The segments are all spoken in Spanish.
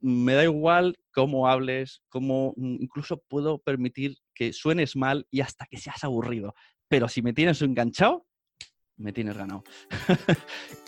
me da igual cómo hables, cómo mm, incluso puedo permitir que suenes mal y hasta que seas aburrido. Pero si me tienes enganchado, me tienes ganado.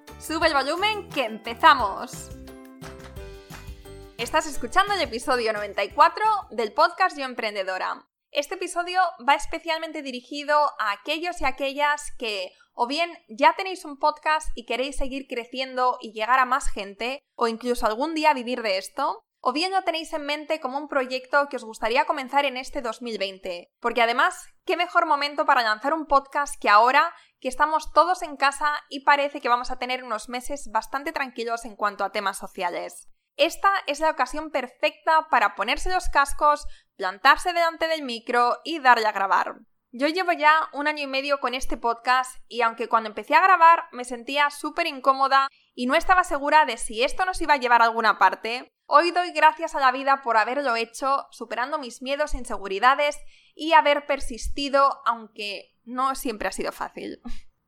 Sube el volumen que empezamos. Estás escuchando el episodio 94 del podcast Yo Emprendedora. Este episodio va especialmente dirigido a aquellos y aquellas que o bien ya tenéis un podcast y queréis seguir creciendo y llegar a más gente, o incluso algún día vivir de esto, o bien lo tenéis en mente como un proyecto que os gustaría comenzar en este 2020. Porque además, qué mejor momento para lanzar un podcast que ahora que estamos todos en casa y parece que vamos a tener unos meses bastante tranquilos en cuanto a temas sociales. Esta es la ocasión perfecta para ponerse los cascos, plantarse delante del micro y darle a grabar. Yo llevo ya un año y medio con este podcast y aunque cuando empecé a grabar me sentía súper incómoda y no estaba segura de si esto nos iba a llevar a alguna parte, hoy doy gracias a la vida por haberlo hecho, superando mis miedos e inseguridades y haber persistido, aunque no siempre ha sido fácil.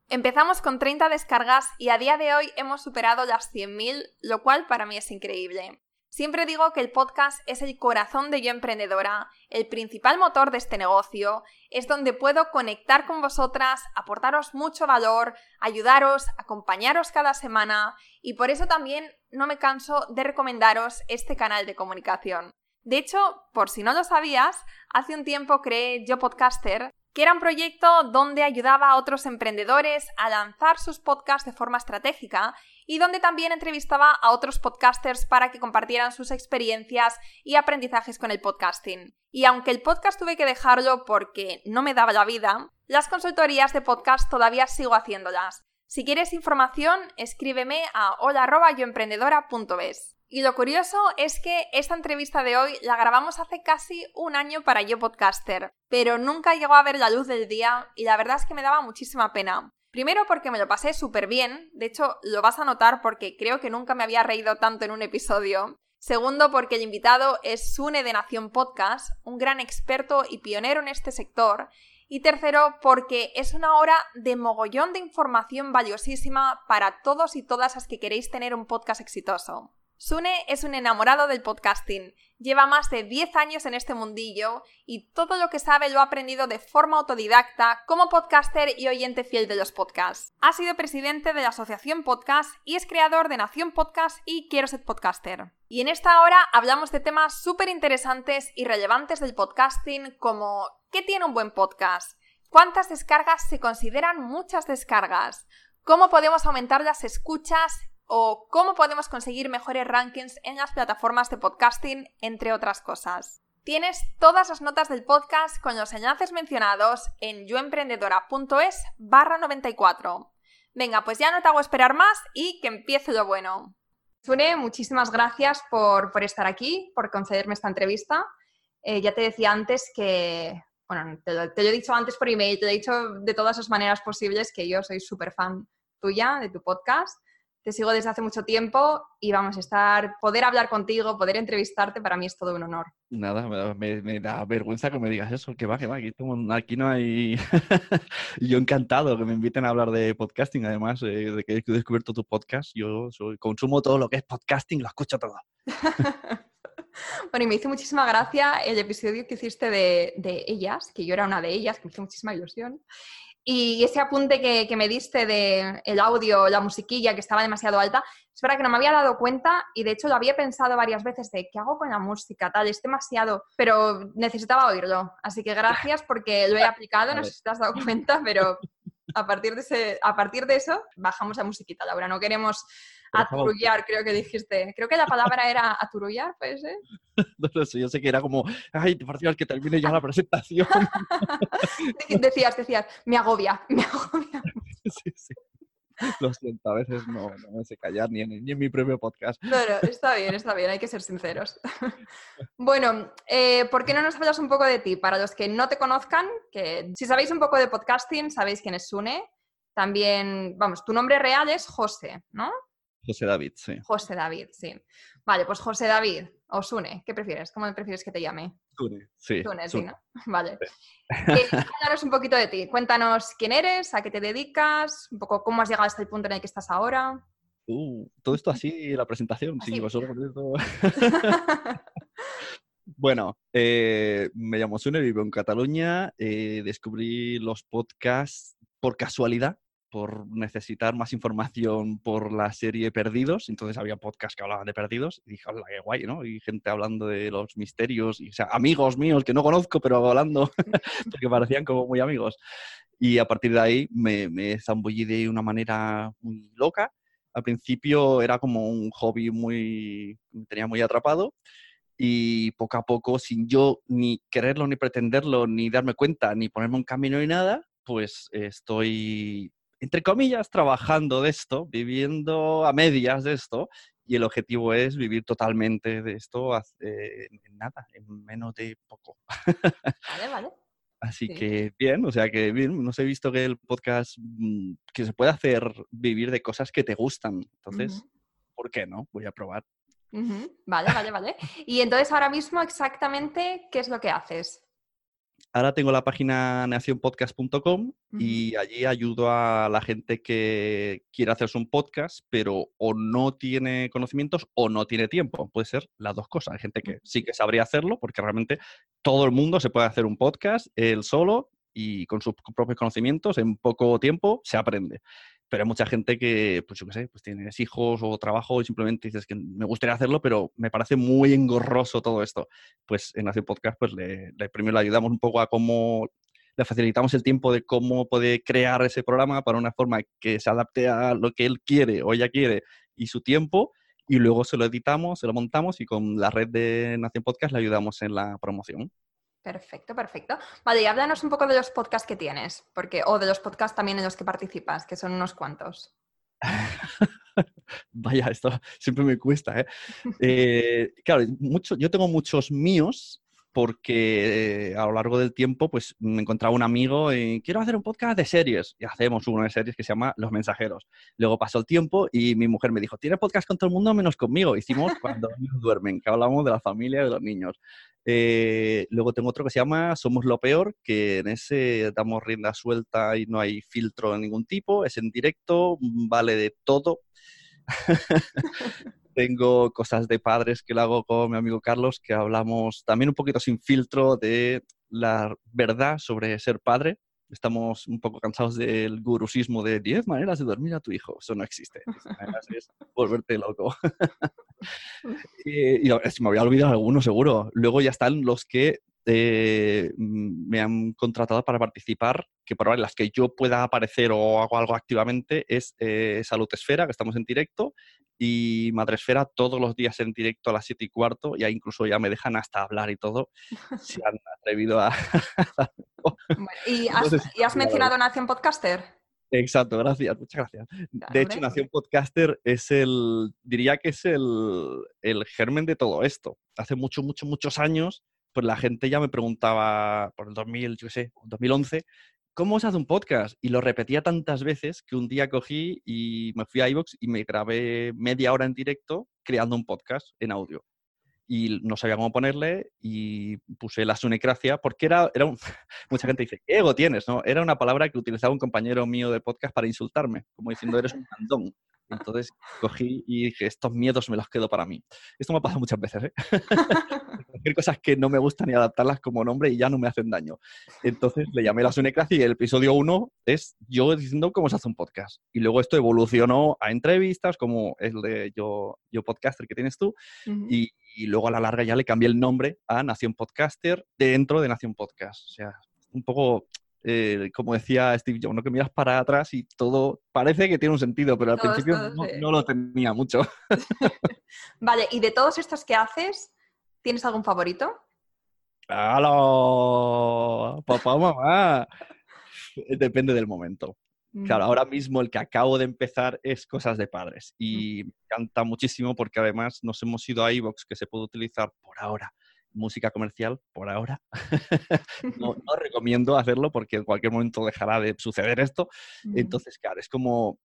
Empezamos con 30 descargas y a día de hoy hemos superado las 100.000, lo cual para mí es increíble. Siempre digo que el podcast es el corazón de Yo Emprendedora, el principal motor de este negocio, es donde puedo conectar con vosotras, aportaros mucho valor, ayudaros, acompañaros cada semana y por eso también no me canso de recomendaros este canal de comunicación. De hecho, por si no lo sabías, hace un tiempo creé Yo Podcaster, que era un proyecto donde ayudaba a otros emprendedores a lanzar sus podcasts de forma estratégica y donde también entrevistaba a otros podcasters para que compartieran sus experiencias y aprendizajes con el podcasting. Y aunque el podcast tuve que dejarlo porque no me daba la vida, las consultorías de podcast todavía sigo haciéndolas. Si quieres información, escríbeme a hola@yoemprendedora.es. Y lo curioso es que esta entrevista de hoy la grabamos hace casi un año para Yo Podcaster, pero nunca llegó a ver la luz del día y la verdad es que me daba muchísima pena. Primero porque me lo pasé súper bien, de hecho lo vas a notar porque creo que nunca me había reído tanto en un episodio. Segundo porque el invitado es Sune de Nación Podcast, un gran experto y pionero en este sector. Y tercero porque es una hora de mogollón de información valiosísima para todos y todas las que queréis tener un podcast exitoso. Sune es un enamorado del podcasting, lleva más de 10 años en este mundillo y todo lo que sabe lo ha aprendido de forma autodidacta como podcaster y oyente fiel de los podcasts. Ha sido presidente de la Asociación Podcast y es creador de Nación Podcast y Quiero ser podcaster. Y en esta hora hablamos de temas súper interesantes y relevantes del podcasting como ¿qué tiene un buen podcast? ¿Cuántas descargas se consideran muchas descargas? ¿Cómo podemos aumentar las escuchas o cómo podemos conseguir mejores rankings en las plataformas de podcasting, entre otras cosas. Tienes todas las notas del podcast con los enlaces mencionados en yoemprendedora.es barra 94. Venga, pues ya no te hago esperar más y que empiece lo bueno. Sune, muchísimas gracias por, estar aquí, por concederme esta entrevista. Eh, ya te decía antes que, bueno, te lo, te lo, he dicho antes por email, te lo he dicho de todas las maneras posibles que yo soy súper fan tuya, de tu podcast te sigo desde hace mucho tiempo y vamos a estar, poder hablar contigo, poder entrevistarte, para mí es todo un honor. Nada, me, da vergüenza que me digas eso, que va, que va, aquí, no hay... yo encantado que me inviten a hablar de podcasting, además eh, de que he descubierto tu podcast, yo consumo todo lo que es podcasting, lo escucho todo. bueno, y me hizo muchísima gracia el episodio que hiciste de, de ellas, que yo era una de ellas, que me hizo muchísima ilusión. Y ese apunte que, me diste de el audio, la musiquilla que estaba demasiado alta, es verdad que no me había dado cuenta y de hecho lo había pensado varias veces de qué hago con la música, tal, es demasiado, pero necesitaba oírlo. Así que gracias porque lo he aplicado, no sé si te has dado cuenta, pero A partir de, ese, a partir de eso, bajamos la musiquita, Laura. No queremos aturullar, creo que dijiste. Creo que la palabra era aturullar, ¿puede ser? No lo sé, yo sé que era como, ay, por Dios, que termine ya la presentación. decías, decías, me agobia, me agobia. sí, sí. Lo siento, a veces no, me sé callar ni en, ni en, mi propio podcast. No, está bien, está bien, hay que ser sinceros. bueno, eh, ¿por qué no nos hablas un poco de ti? Para los que no te conozcan, que si sabéis un poco de podcasting, sabéis quién es Sune. También, vamos, tu nombre real es José, ¿no? José David, sí. José David, sí. Vale, pues José David o Sune, ¿qué prefieres? ¿Cómo prefieres que te llame? Sune, sí. Sune, sí, ¿no? Vale. Eh, cuéntanos un poquito de ti. Cuéntanos quién eres, a qué te dedicas, un poco cómo has llegado hasta el punto en el que estás ahora. Uh, todo esto así, la presentación, sí, Bueno, eh, me llamo Sune, vivo en Cataluña. Eh, descubrí los podcasts por casualidad por necesitar más información por la serie Perdidos. Entonces había podcasts que hablaban de Perdidos y dije, hola, qué guay, ¿no? Y gente hablando de los misterios, y, o sea, amigos míos que no conozco, pero hablando, porque parecían como muy amigos. Y a partir de ahí me, me zambullí de una manera muy loca. Al principio era como un hobby muy, me tenía muy atrapado y poco a poco, sin yo ni quererlo, ni pretenderlo, ni darme cuenta, ni ponerme un camino ni nada, pues estoy entre comillas, trabajando de esto, viviendo a medias de esto, y el objetivo es vivir totalmente de esto en nada, en menos de poco. Vale, vale. Así que bien, o sea que bien, nos he visto que el podcast, mm, que se puede hacer vivir de cosas que te gustan. Entonces, ¿por qué no? Voy a probar. Vale, vale, vale. Y entonces ahora mismo exactamente, ¿qué es lo que haces? Ahora tengo la página nacionpodcast.com y allí ayudo a la gente que quiere hacerse un podcast, pero o no tiene conocimientos o no tiene tiempo. Puede ser las dos cosas. Hay gente que sí que sabría hacerlo, porque realmente todo el mundo se puede hacer un podcast él solo y con sus propios conocimientos en poco tiempo se aprende pero hay mucha gente que, pues yo qué sé, pues tienes hijos o trabajo y simplemente dices que me gustaría hacerlo, pero me parece muy engorroso todo esto. Pues en Hacer Podcast, pues le, primero le ayudamos un poco a cómo le facilitamos el tiempo de cómo puede crear ese programa para una forma que se adapte a lo que él quiere o ella quiere y su tiempo, y luego se lo editamos, se lo montamos y con la red de Nación Podcast le ayudamos en la promoción. Perfecto, perfecto. Vale, y háblanos un poco de los podcasts que tienes, porque, o de los podcasts también en los que participas, que son unos cuantos. Vaya, esto siempre me cuesta, ¿eh? eh claro, mucho, yo tengo muchos míos porque eh, a lo largo del tiempo pues me encontraba un amigo y quiero hacer un podcast de series y hacemos uno de series que se llama Los Mensajeros. Luego pasó el tiempo y mi mujer me dijo, tiene podcast con todo el mundo menos conmigo. Hicimos cuando niños duermen, que hablamos de la familia de los niños. Eh, luego tengo otro que se llama Somos lo Peor, que en ese damos rienda suelta y no hay filtro de ningún tipo, es en directo, vale de todo. tengo cosas de padres que lo hago con mi amigo Carlos, que hablamos también un poquito sin filtro de la verdad sobre ser padre. Estamos un poco cansados del gurusismo de 10 maneras de dormir a tu hijo. Eso no existe. es volverte loco. y, y, me había olvidado alguno seguro. Luego ya están los que eh, me han contratado para participar, que por las que yo pueda aparecer o hago algo activamente es eh, Salud Esfera, que estamos en directo, y Madresfera todos los días en directo a las 7 y cuarto, ya incluso ya me dejan hasta hablar y todo, se han atrevido a... ¿Y, has, mencionado Nación Podcaster? Exacto, gracias, muchas gracias. de hecho, Nación Podcaster es el, diría que es el, el germen de todo esto. Hace muchos, muchos, muchos años pues la gente ya me preguntaba por el 2000, yo sé, 2011, ¿cómo se hace un podcast? Y lo repetía tantas veces que un día cogí y me fui a iVoox y me grabé media hora en directo creando un podcast en audio. Y no sabía cómo ponerle y puse la sunecracia porque era, era un... mucha gente dice, ¿qué ego tienes? ¿no? Era una palabra que utilizaba un compañero mío de podcast para insultarme, como diciendo, eres un candón. Entonces cogí y dije, estos miedos me los quedo para mí. Esto me ha pasado muchas veces, ¿eh? Hay cosas que no me gustan y adaptarlas como nombre y ya no me hacen daño. Entonces le llamé la Sunecracia y el episodio 1 es yo diciendo cómo se hace un podcast. Y luego esto evolucionó a entrevistas, como el de Yo, yo Podcaster que tienes tú. y, y luego a la larga ya le cambié el nombre a Nación Podcaster dentro de Nación Podcast. O sea, un poco eh, como decía Steve Jobs, ¿no? que miras para atrás y todo parece que tiene un sentido, pero al principio no, sí. no lo tenía mucho. Vale, y de todos estos que haces, ¿tienes algún favorito? ¡Halo! Papá, mamá. Depende del momento. Claro, Mm, ahora mismo el que acabo de empezar es Cosas de Padres y me encanta muchísimo porque además nos hemos ido a iVoox que se puede utilizar por ahora. Música comercial, por ahora. no, no recomiendo hacerlo porque en cualquier momento dejará de suceder esto. Entonces, claro, es como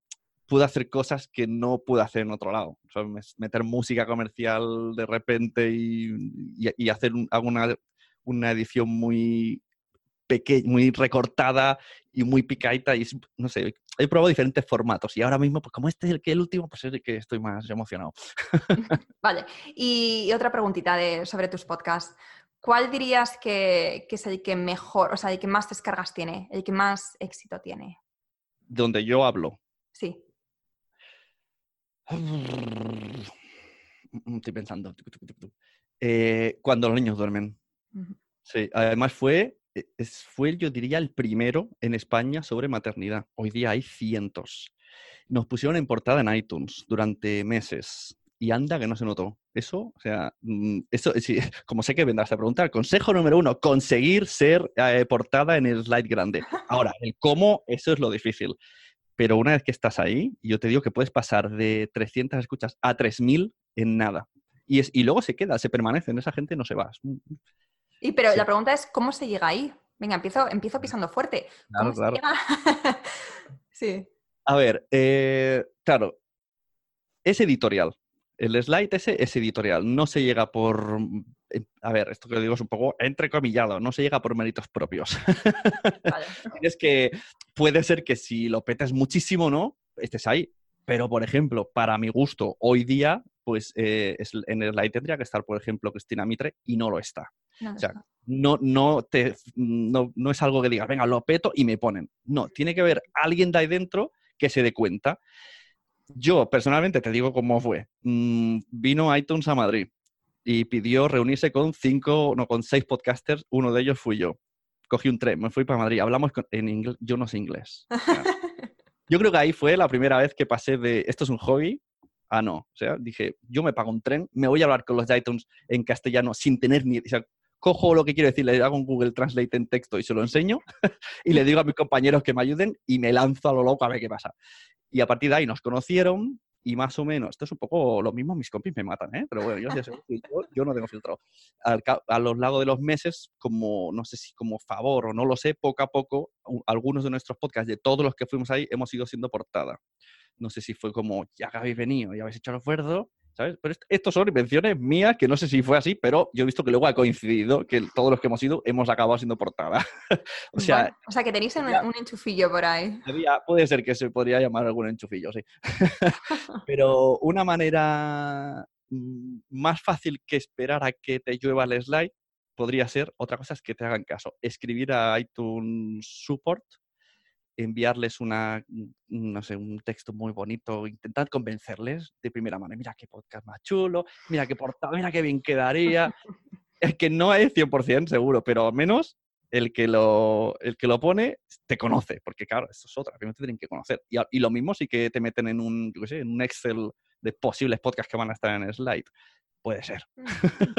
puedo hacer cosas que no puedo hacer en otro lado. O sea, mes- meter música comercial de repente y, y- y hacer un- hago una, una edición muy pequeña, muy recortada y muy picadita y es- no sé, he probado diferentes formatos y ahora mismo, pues como este es el que el último, pues es el que estoy más emocionado. Vale, y, otra preguntita de, sobre tus podcasts. ¿Cuál dirías que, que es el que mejor, o sea, el que más descargas tiene, el que más éxito tiene? Donde yo hablo. Sí. Estoy pensando. Eh, cuando los niños duermen. Sí, además fue, es- fue, yo diría, el primero en España sobre maternidad. Hoy día hay cientos. Nos pusieron en portada en iTunes durante meses y anda que no se notó. Eso, o sea, mm, eso, como sé que vendrás a preguntar, consejo número uno, conseguir ser eh, portada en el slide grande. Ahora, el cómo, eso es lo difícil. Pero una vez que estás ahí, yo te digo que puedes pasar de 300 escuchas a 3000 en nada. Y, es, y luego se queda, se permanece, esa gente no se va. Es Y pero Sí. la pregunta es, ¿cómo se llega ahí? Venga, empiezo, empiezo pisando fuerte. Claro, ¿Cómo se claro. llega? sí. A ver, eh, claro, es editorial. El slide ese es editorial. No se llega por. eh, A ver, esto que lo digo es un poco entrecomillado. No se llega por méritos propios. Vale. es que puede ser que si lo petas muchísimo, ¿no? Estés ahí. Pero, por ejemplo, para mi gusto, hoy día, pues eh, en el slide tendría que estar, por ejemplo, Cristina Mitre y no lo está. No, O sea, no, no, te, no, no es algo que digas, venga, lo peto y me ponen. No, tiene que haber alguien de ahí dentro que se dé cuenta. Yo, personalmente, te digo cómo fue. Mm, vino iTunes a Madrid y pidió reunirse con cinco, no, con seis podcasters. Uno de ellos fui yo. Cogí un tren, me fui para Madrid. Hablamos con- en inglés. Yo no sé inglés. O sea, yo creo que ahí fue la primera vez que pasé de esto es un hobby a no. O sea, dije, yo me pago un tren, me voy a hablar con los de en castellano sin tener ni. O sea, cojo lo que quiero decir, le hago un Google Translate en texto y se lo enseño y le digo a mis compañeros que me ayuden y me lanzo a lo loco a ver qué pasa. Y a partir de ahí nos conocieron y más o menos, esto es un poco lo mismo, mis compis me matan, ¿eh? pero bueno, yo, ya sé, yo, yo no tengo filtro. Al a lo largo de los meses, como, no sé si como favor o no lo sé, poco a poco, algunos de nuestros podcasts, de todos los que fuimos ahí, hemos ido siendo portada. No sé si fue como, ya que habéis venido, ya habéis hecho el esfuerzo, ¿sabes? Pero estos son invenciones mías, que no sé si fue así, pero yo he visto que luego ha coincidido que todos los que hemos ido hemos acabado siendo portada. o sea, Bueno, o sea, que tenéis un, enchufillo por ahí. había- puede ser que se podría llamar algún enchufillo, sí. Pero una manera mm, más fácil que esperar a que te llueva el slide podría ser, otra cosa es que te hagan caso, escribir a iTunes Support, enviarles una, no sé, un texto muy bonito, intentar convencerles de primera mano. Mira qué podcast más chulo, mira qué portada, mira qué bien quedaría. Es que no es 100% seguro, pero al menos el que lo, el que lo pone te conoce, porque claro, esto es otra, primero te tienen que conocer. Y lo mismo sí que te meten en un, yo qué sé, en un Excel de posibles podcasts que van a estar en slide. Puede ser. Mm,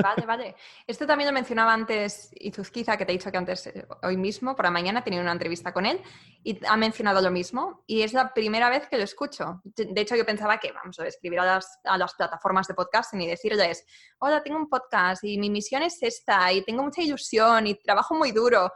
Vale, vale. Esto también lo mencionaba antes Izuzquiza, que te he dicho que antes, eh, hoy mismo, por la mañana, he tenido una entrevista con él y ha mencionado lo mismo. Y es la primera vez que lo escucho. De hecho, yo pensaba que vamos a escribir a las, a las plataformas de podcasting y decirles, hola, tengo un podcast y mi misión es esta y tengo mucha ilusión y trabajo muy duro.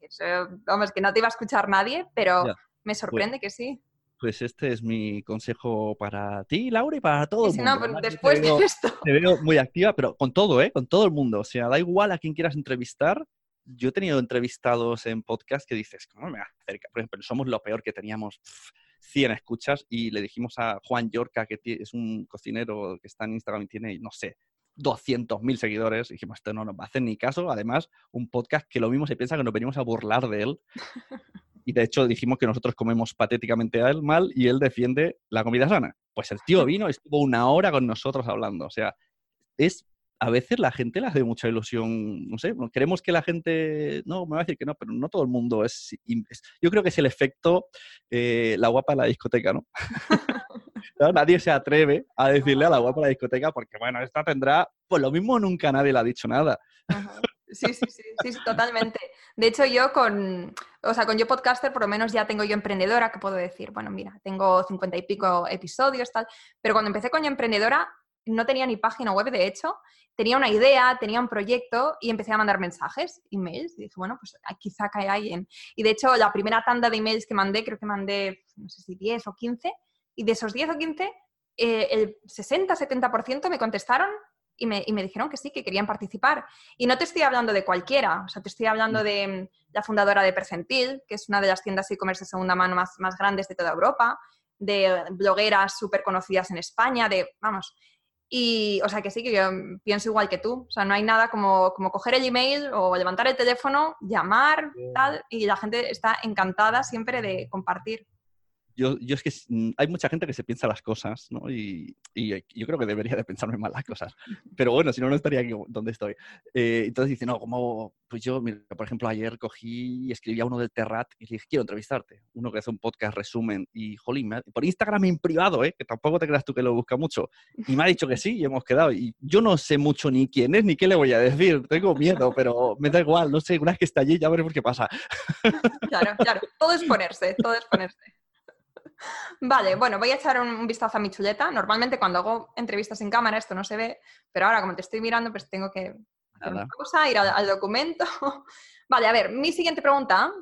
Eso, vamos, que no te iba a escuchar nadie, pero Ya. me sorprende que sí. Pues este es mi consejo para ti, Laura, y para todo Y el mundo. no, yo después te veo, de esto. te veo muy activa, pero con todo, ¿eh? Con todo el mundo. O sea, da igual a quien quieras entrevistar. Yo he tenido entrevistados en podcast que dices, ¿cómo me acerca? Por ejemplo, somos lo peor que teníamos pf, 100 escuchas y le dijimos a Juan Yorca, que es un cocinero que está en Instagram y tiene, no sé, 200.000 seguidores. Y dijimos, esto no nos va a hacer ni caso. Además, un podcast que lo mismo se piensa que nos venimos a burlar de él. Y de hecho dijimos que nosotros comemos patéticamente a él mal y él defiende la comida sana. Pues el tío vino, estuvo una hora con nosotros hablando. O sea, es a veces la gente le hace mucha ilusión, no sé, queremos que la gente, no, me va a decir que no, pero no todo el mundo es, yo creo que es el efecto eh, la guapa de la discoteca, ¿no? Nadie se atreve a decirle a la guapa de la discoteca porque, bueno, esta tendrá, pues lo mismo nunca nadie le ha dicho nada. Sí, sí, sí, sí, totalmente. De hecho, yo con, o sea, con Yo Podcaster por lo menos ya tengo Yo Emprendedora, que puedo decir, bueno, mira, tengo cincuenta y pico episodios, tal, pero cuando empecé con Yo Emprendedora no tenía ni página web, de hecho, tenía una idea, tenía un proyecto y empecé a mandar mensajes, emails, y dije, bueno, pues quizá cae alguien. Y de hecho, la primera tanda de emails que mandé, creo que mandé, no sé si 10 o 15, y de esos 10 o 15, eh, el 60-70% me contestaron y me, dijeron que sí, que querían participar. Y no te estoy hablando de cualquiera, o sea, te estoy hablando mm. de la fundadora de Percentil, que es una de las tiendas e-commerce de segunda mano más, más grandes de toda Europa, de blogueras súper conocidas en España, de, vamos, y, o sea, que sí, que yo pienso igual que tú. O sea, no hay nada como, como coger el email o levantar el teléfono, llamar, tal, y la gente está encantada siempre de compartir yo, yo es que mm, hay mucha gente que se piensa las cosas, ¿no? Y, y, yo creo que debería de pensarme mal las cosas. Pero bueno, si no, no estaría aquí donde estoy. Eh, entonces dice, no, como, pues yo, mira, por ejemplo, ayer cogí y escribí a uno del Terrat y le dije, quiero entrevistarte. Uno que hace un podcast resumen y, jolín, por Instagram en privado, ¿eh? Que tampoco te creas tú que lo busca mucho. Y me ha dicho que sí y hemos quedado. Y yo no sé mucho ni quién es ni qué le voy a decir. Tengo miedo, pero me da igual. No sé, una vez que está allí ya veremos qué pasa. Claro, claro. Todo es ponerse, todo es ponerse. Vale, bueno, voy a echar un, vistazo a mi chuleta. Normalmente cuando hago entrevistas en cámara esto no se ve, pero ahora como te estoy mirando, pues tengo que hacer una cosa, ir al, documento. vale, a ver, mi siguiente pregunta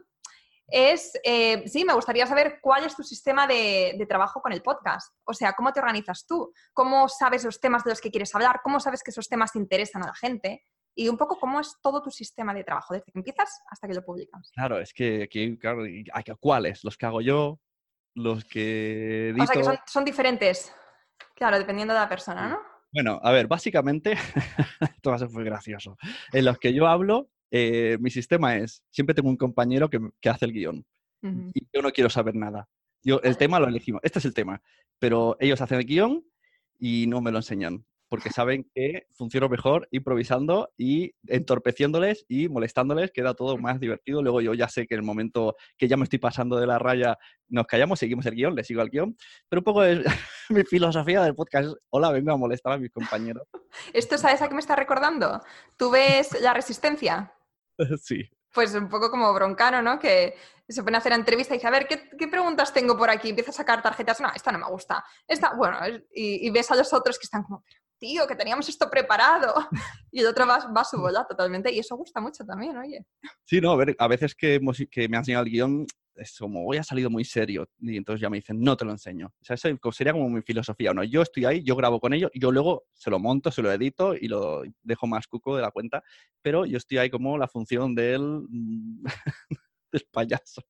es, eh, sí, me gustaría saber cuál es tu sistema de, trabajo con el podcast. O sea, ¿cómo te organizas tú? ¿Cómo sabes los temas de los que quieres hablar? ¿Cómo sabes que esos temas interesan a la gente? Y un poco cómo es todo tu sistema de trabajo, desde que empiezas hasta que lo publicas. Claro, es que aquí, claro, ¿cuáles? Los que hago yo, los que... O sea que son, diferentes, claro, dependiendo de la persona, ¿no? Bueno, a ver, básicamente, esto va a ser muy gracioso. En los que yo hablo, eh, mi sistema es, siempre tengo un compañero que, hace el guion y yo no quiero saber nada. Yo, el tema lo elegimos, este es el tema, pero ellos hacen el guion y no me lo enseñan porque saben que funciona mejor improvisando y entorpeciéndoles y molestándoles, queda todo más divertido. Luego yo ya sé que en el momento que ya me estoy pasando de la raya, nos callamos, seguimos el guion, le sigo al guion, pero un poco es mi filosofía del podcast hola, vengo a molestar a mis compañeros. ¿Esto sabes a qué me está recordando? ¿Tú ves La Resistencia? sí. Pues un poco como Broncano, ¿no? Que se pone a hacer entrevista y dice, a ver, ¿qué, preguntas tengo por aquí? Empieza a sacar tarjetas, no, esta no me gusta. Esta, bueno, y, y ves a los otros que están como, tío, que teníamos esto preparado. Y el otro va, va a su bola totalmente. Y eso gusta mucho también, oye. Sí, no, a ver, a veces que, que me han enseñado el guion, es como, hoy ha salido muy serio. Y entonces ya me dicen, no te lo enseño. O sea, eso sería como mi filosofía. No, yo estoy ahí, yo grabo con ellos, yo luego se lo monto, se lo edito y lo dejo más cuco de la cuenta. Pero yo estoy ahí como la función del, del payaso.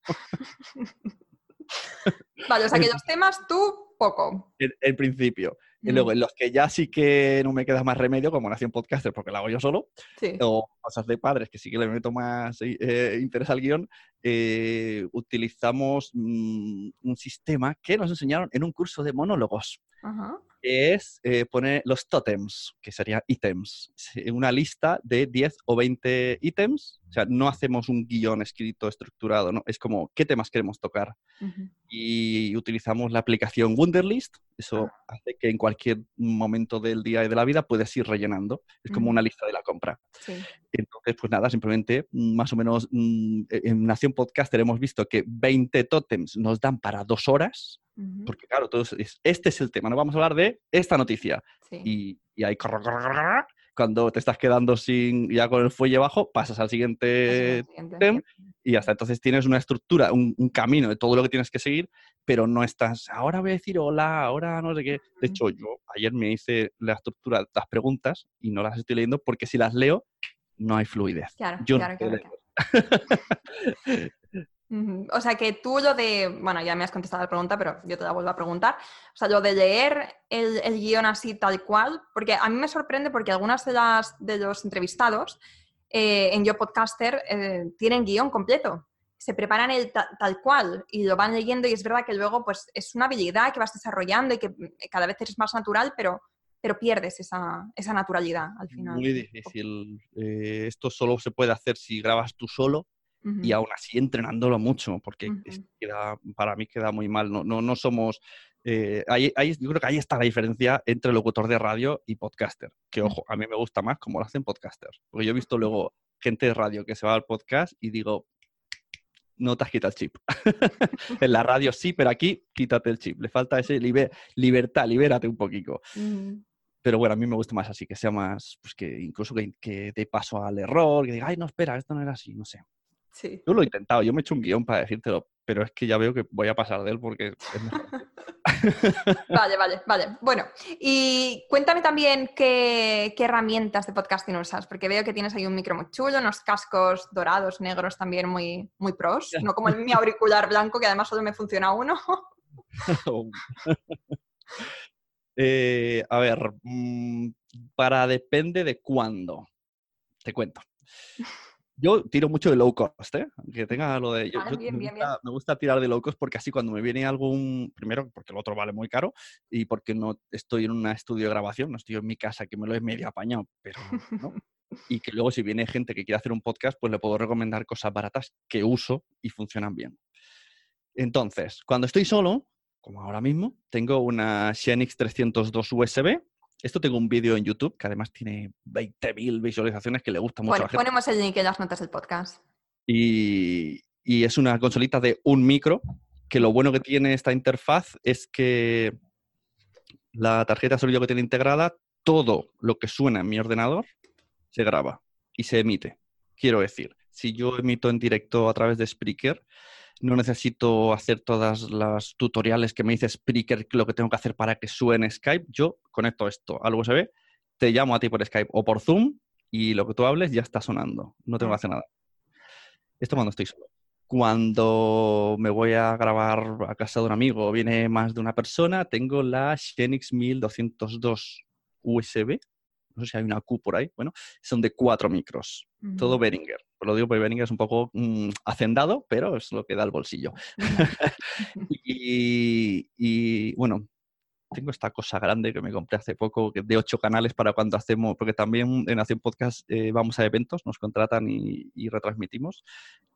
vale, o sea que los temas tú poco. En, principio. Y luego, en los que ya sí que no me queda más remedio, como Nación Podcaster, porque lo hago yo solo, o cosas de padres, que sí que le meto más eh, interés al guion, eh, utilizamos mm, un sistema que nos enseñaron en un curso de monólogos. Ajá es eh, poner los totems, que serían ítems, una lista de 10 o 20 ítems. O sea, no hacemos un guion escrito estructurado, ¿no? Es como qué temas queremos tocar. Y utilizamos la aplicación Wunderlist. Eso ah. hace que en cualquier momento del día y de la vida puedes ir rellenando. Es como una lista de la compra. Entonces, pues nada, simplemente mm, más o menos mm, en Nación Podcaster hemos visto que 20 totems nos dan para dos horas. Porque claro, este es el tema, no vamos a hablar de esta noticia. Y, y hay cuando te estás quedando sin ya con el fuelle bajo, pasas al siguiente, tema y hasta entonces tienes una estructura, un, camino de todo lo que tienes que seguir, pero no estás, ahora voy a decir hola, ahora no sé qué. De hecho, yo ayer me hice la estructura, de las preguntas y no las estoy leyendo porque si las leo, no hay fluidez. Claro, claro, claro. O sea que tú lo de, bueno, ya me has contestado la pregunta, pero yo te la vuelvo a preguntar. O sea, lo de leer el, guion así tal cual, porque a mí me sorprende porque algunas de, las, de los entrevistados eh, en Yo Podcaster eh, tienen guion completo. Se preparan el tal cual y lo van leyendo y es verdad que luego pues es una habilidad que vas desarrollando y que cada vez es más natural, pero pero pierdes esa, esa naturalidad al final. Muy difícil. Eh, esto solo se puede hacer si grabas tú solo y aún así entrenándolo mucho, porque queda, para mí queda muy mal. No, no, no somos... Eh, ahí, yo creo que ahí está la diferencia entre locutor de radio y podcaster. Que ojo, a mí me gusta más como lo hacen podcasters. Porque yo he visto luego gente de radio que se va al podcast y digo, no te has quitado el chip. en la radio sí, pero aquí quítate el chip. Le falta ese libertad, libérate un poquito. Pero bueno, a mí me gusta más así, que sea más, pues que incluso que, que dé paso al error, que diga, ay, no, espera, esto no era así, no sé. Yo lo he intentado, yo me he hecho un guion para decírtelo, pero es que ya veo que voy a pasar de él porque es vale, vale, vale. Bueno, y cuéntame también qué, herramientas de podcasting usas, porque veo que tienes ahí un micro muy chulo, unos cascos dorados, negros también muy, muy pros, no como el mi auricular blanco que además solo me funciona uno. Eh, a ver, mm, para depende de cuándo. Te cuento. Yo tiro mucho de low cost, ¿eh? Que tenga lo de... Yo, me, gusta, tirar de low cost porque así cuando me viene algún... Primero, porque el otro vale muy caro y porque no estoy en un estudio de grabación, no estoy en mi casa que me lo he medio apañado, pero ¿no? y que luego si viene gente que quiere hacer un podcast, pues le puedo recomendar cosas baratas que uso y funcionan bien. Entonces, cuando estoy solo, como ahora mismo, tengo una Xenix 302 USB esto tengo un vídeo en YouTube que además tiene 20.000 visualizaciones que le gusta mucho a la gente. ponemos el link en las notas del podcast. Y, es una consolita de un micro, que lo bueno que tiene esta interfaz es que la tarjeta de sonido que tiene integrada, todo lo que suena en mi ordenador se graba y se emite. Quiero decir, si yo emito en directo a través de Spreaker, no necesito hacer todas las tutoriales que me dice Spreaker, lo que tengo que hacer para que suene Skype. Yo conecto esto al USB, te llamo a ti por Skype o por Zoom y lo que tú hables ya está sonando. No tengo que hacer nada. Esto cuando estoy solo. Cuando me voy a grabar a casa de un amigo o viene más de una persona, tengo la Xenix 1202 USB. No sé si hay una Q por ahí. Bueno, son de cuatro micros. Todo Behringer lo digo porque Benning es un poco mm, hacendado, pero es lo que da el bolsillo. y, bueno, tengo esta cosa grande que me compré hace poco, de ocho canales para cuando hacemos, porque también en Acción Podcast eh, vamos a eventos, nos contratan y, retransmitimos,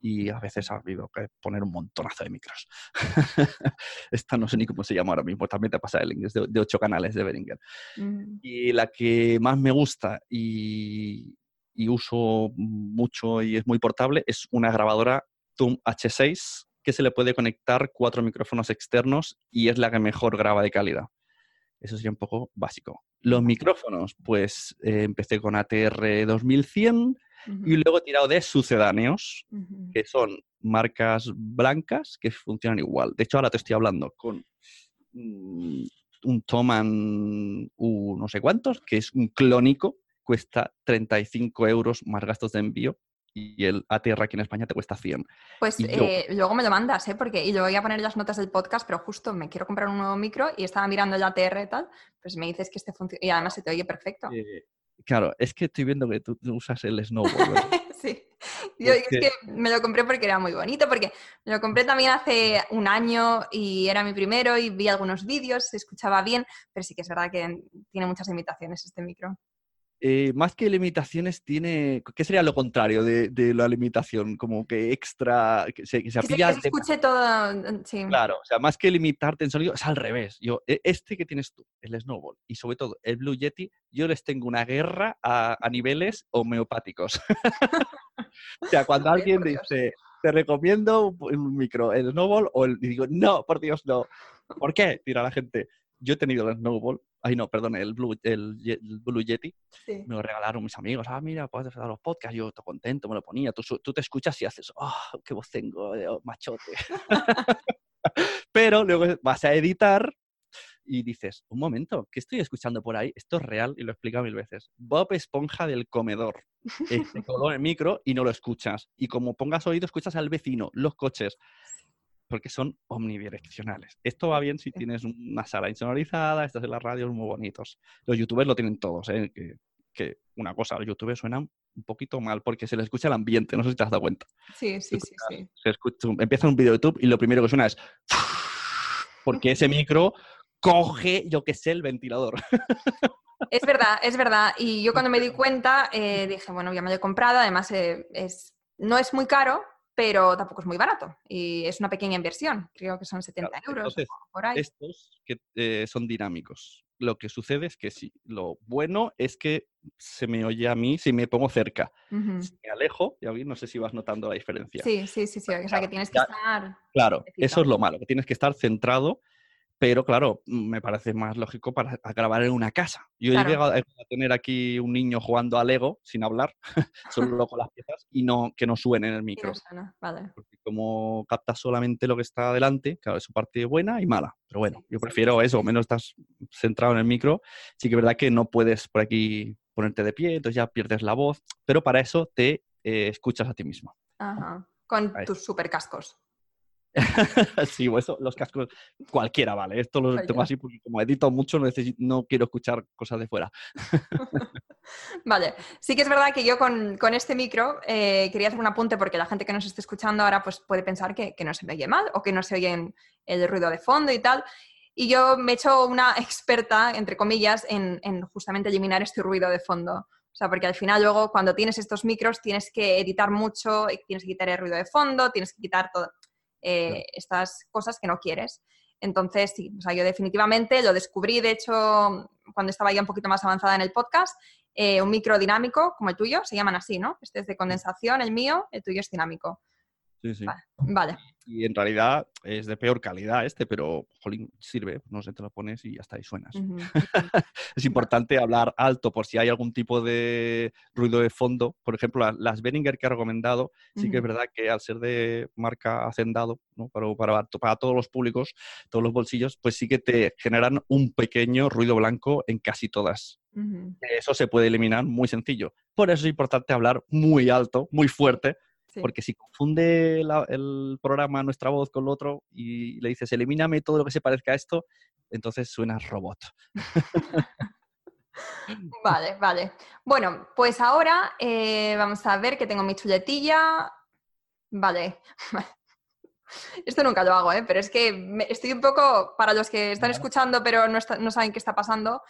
y a veces ha habido que poner un montonazo de micros. Esta no sé ni cómo se llama ahora mismo, también te pasa el es de, ocho canales de Beringer. Mm. Y la que más me gusta y, y uso mucho y es muy portable es una grabadora Zoom H6 que se le puede conectar cuatro micrófonos externos y es la que mejor graba de calidad. Eso sería un poco básico. Los micrófonos, pues eh, empecé con ATR 2100 y luego he tirado de sucedáneos, que son marcas blancas que funcionan igual. De hecho, ahora te estoy hablando con mm, un Toman U no sé cuántos, que es un clónico, cuesta 35 euros más gastos de envío y el ATR aquí en España te cuesta 100. Pues eh, luego me lo mandas, ¿eh? Porque y yo voy a poner las notas del podcast, pero justo me quiero comprar un nuevo micro y estaba mirando el ATR y tal, pues me dices que este funciona y además se te oye perfecto. Eh, claro, es que estoy viendo que tú, usas el Snowboard. sí, yo es que me lo compré porque era muy bonito, porque me lo compré también hace un año y era mi primero y vi algunos vídeos, se escuchaba bien, pero sí que es verdad que tiene muchas limitaciones este micro. Eh, más que limitaciones, tiene. ¿Qué sería lo contrario de, la limitación? Como que extra. Que se, que se, escuche todo. Mm, sí. Claro, o sea, más que limitarte en sonido, es al revés. Yo, e, este que tienes tú, el Snowball, y sobre todo el Blue Yeti, yo les tengo una guerra a, niveles homeopáticos. o sea, cuando alguien dice, te recomiendo un micro, el Snowball, o el, y digo, no, por Dios, no. ¿Por qué? Tira la gente yo he tenido el Snowball, ay no, perdón, el Blue, el, Blue Yeti, me lo regalaron mis amigos, ah, mira, puedes hacer los podcasts, yo estoy contento, me lo ponía, tú, tú te escuchas y haces, oh, qué voz tengo, eh, oh, machote. Pero luego vas a editar y dices, un momento, ¿qué estoy escuchando por ahí? Esto es real y lo he explicado mil veces. Bob Esponja del comedor. Eh, te coló el micro y no lo escuchas. Y como pongas oído, escuchas al vecino, los coches porque son omnidireccionales. Esto va bien si tienes una sala insonorizada, estás en las radios muy bonitos. Los youtubers lo tienen todos, ¿eh? que, una cosa, los youtubers suenan un poquito mal porque se les escucha el ambiente, no sé si te has dado cuenta. Sí, sí, sí. sí. Se escucha, empieza un video de YouTube y lo primero que suena es porque ese micro coge, yo qué sé, el ventilador. Es verdad, es verdad. Y yo cuando me di cuenta eh, dije, bueno, ya me lo he comprado, además eh, es, no es muy caro, pero tampoco es muy barato y es una pequeña inversión, creo que son 70 euros por ahí. Estos que eh, son dinámicos. Lo que sucede es que sí, lo bueno es que se me oye a mí si me pongo cerca. Si me alejo, ya vi, no sé si vas notando la diferencia. Sí, sí, sí, sí. o sea, que tienes que estar... Claro, eso es lo malo, que tienes que estar centrado pero claro, me parece más lógico para grabar en una casa. Yo he llegado a tener aquí un niño jugando a Lego sin hablar, solo con las piezas, y no que no suene en el micro. Porque como captas solamente lo que está adelante, claro, es su parte buena y mala. Pero bueno, yo prefiero eso, menos estás centrado en el micro. Sí que es verdad que no puedes por aquí ponerte de pie, entonces ya pierdes la voz, pero para eso te eh, escuchas a ti mismo. Ajá. Con tus super cascos. sí, eso, los cascos, cualquiera vale. Esto lo tengo así porque como edito mucho no quiero escuchar cosas de fuera. vale, sí que es verdad que yo con, este micro eh, quería hacer un apunte porque la gente que nos esté escuchando ahora pues puede pensar que, no se me oye mal o que no se oye el ruido de fondo y tal. Y yo me he hecho una experta, entre comillas, en, en justamente eliminar este ruido de fondo. O sea, porque al final luego cuando tienes estos micros tienes que editar mucho, tienes que quitar el ruido de fondo, tienes que quitar todo eh, estas cosas que no quieres. Entonces, sí, o sea, yo definitivamente lo descubrí, de hecho, cuando estaba ya un poquito más avanzada en el podcast, eh, un micro dinámico como el tuyo, se llaman así, ¿no? Este es de condensación, el mío, el tuyo es dinámico. Sí, sí. Vale. Y en realidad es de peor calidad este, pero jolín, sirve, no sé, te lo pones y ya está, y suenas. es importante hablar alto por si hay algún tipo de ruido de fondo. Por ejemplo, las Behringer que ha recomendado, sí que es verdad que al ser de marca Hacendado, ¿no? para, para, para, todos los públicos, todos los bolsillos, pues sí que te generan un pequeño ruido blanco en casi todas. Eso se puede eliminar muy sencillo. Por eso es importante hablar muy alto, muy fuerte, porque si confunde el programa nuestra voz con lo otro y le dices, elimíname todo lo que se parezca a esto, entonces suena robot. vale, vale. Bueno, pues ahora eh, vamos a ver que tengo mi chuletilla. Vale. Esto nunca lo hago, ¿eh? pero es que estoy un poco, para los que están escuchando pero no, no saben qué está pasando,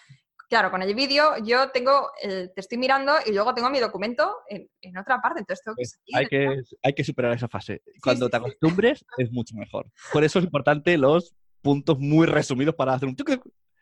claro, con el vídeo yo tengo, te estoy mirando y luego tengo mi documento en, otra parte, entonces tengo que Hay que, hay que superar esa fase. Cuando te acostumbres es mucho mejor. Por eso es importante los puntos muy resumidos para hacer un...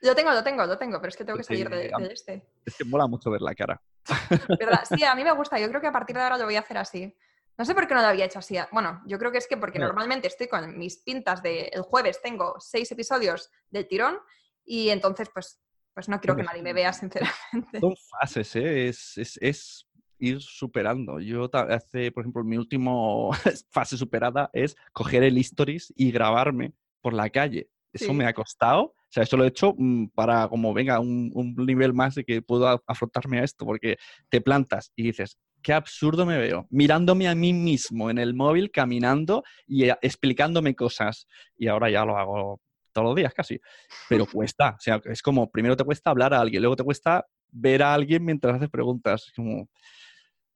Lo tengo, lo tengo, lo tengo, pero es que tengo que salir de, este. Es que mola mucho ver la cara. ¿Verdad? Sí, a mí me gusta. Yo creo que a partir de ahora lo voy a hacer así. No sé por qué no lo había hecho así. Bueno, yo creo que es que porque normalmente estoy con mis pintas de el jueves, tengo seis episodios del tirón y entonces pues pues no quiero que nadie me vea, sinceramente. Son fases, ¿eh? es, ir superando. Yo hace, por ejemplo, mi última fase superada es coger el stories y grabarme por la calle. Eso me ha costado. O sea, eso lo he hecho mm, para como venga un, un nivel más de que puedo afrontarme a esto, porque te plantas y dices, qué absurdo me veo, mirándome a mí mismo en el móvil, caminando y explicándome cosas. Y ahora ya lo hago todos los días casi, pero cuesta, o sea, es como, primero te cuesta hablar a alguien, luego te cuesta ver a alguien mientras haces preguntas, como...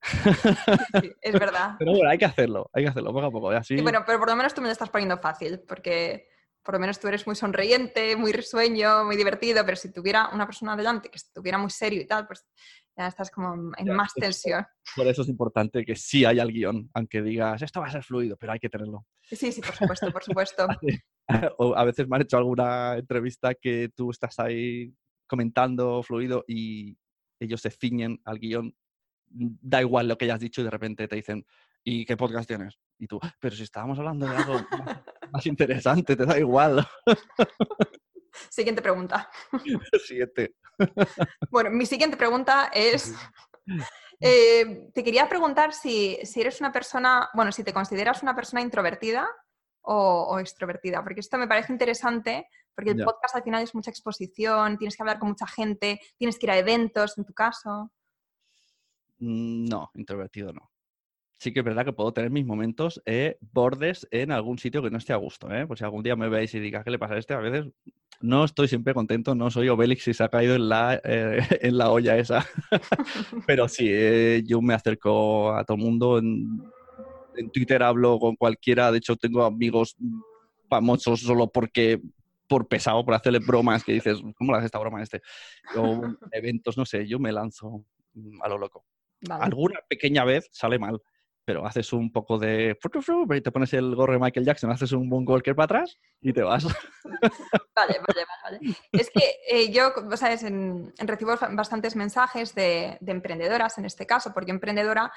es verdad. Pero bueno, hay que hacerlo, hay que hacerlo poco a poco. Así... bueno, pero por lo menos tú me lo estás poniendo fácil, porque por lo menos tú eres muy sonriente, muy risueño, muy divertido, pero si tuviera una persona delante que estuviera muy serio y tal, pues ya estás como en más tensión. Por eso es importante que sí haya el guion, aunque digas, esto va a ser fluido, pero hay que tenerlo. Sí, sí, por supuesto, por supuesto. o a veces me han hecho alguna entrevista que tú estás ahí comentando fluido y ellos se ciñen al guion, da igual lo que hayas dicho y de repente te dicen, ¿y qué podcast tienes? Y tú, pero si estábamos hablando de algo más, interesante, te da igual. Siguiente pregunta. Siguiente. Bueno, mi siguiente pregunta es, eh, te quería preguntar si, si, eres una persona, bueno, si te consideras una persona introvertida o, extrovertida, porque esto me parece interesante, porque el podcast al final es mucha exposición, tienes que hablar con mucha gente, tienes que ir a eventos, en tu caso. Mm, no, introvertido no. Sí que es verdad que puedo tener mis momentos eh, bordes en algún sitio que no esté a gusto. ¿eh? Pues si algún día me veis y diga, ¿qué le pasa a este? A veces no estoy siempre contento, no soy Obelix y se ha caído en la, eh, en la olla esa. Pero sí, eh, yo me acerco a todo el mundo. En, en Twitter hablo con cualquiera, de hecho tengo amigos famosos solo porque por pesado, por hacerle bromas que dices, ¿cómo le haces esta broma a este? O eventos, no sé, yo me lanzo a lo loco. Alguna pequeña vez sale mal, pero haces un poco de... y te pones el gorro de Michael Jackson, haces un walker para atrás y te vas. Vale, vale, vale. Es que eh, yo, sabes, recibo bastantes mensajes de, emprendedoras, en este caso, porque emprendedora,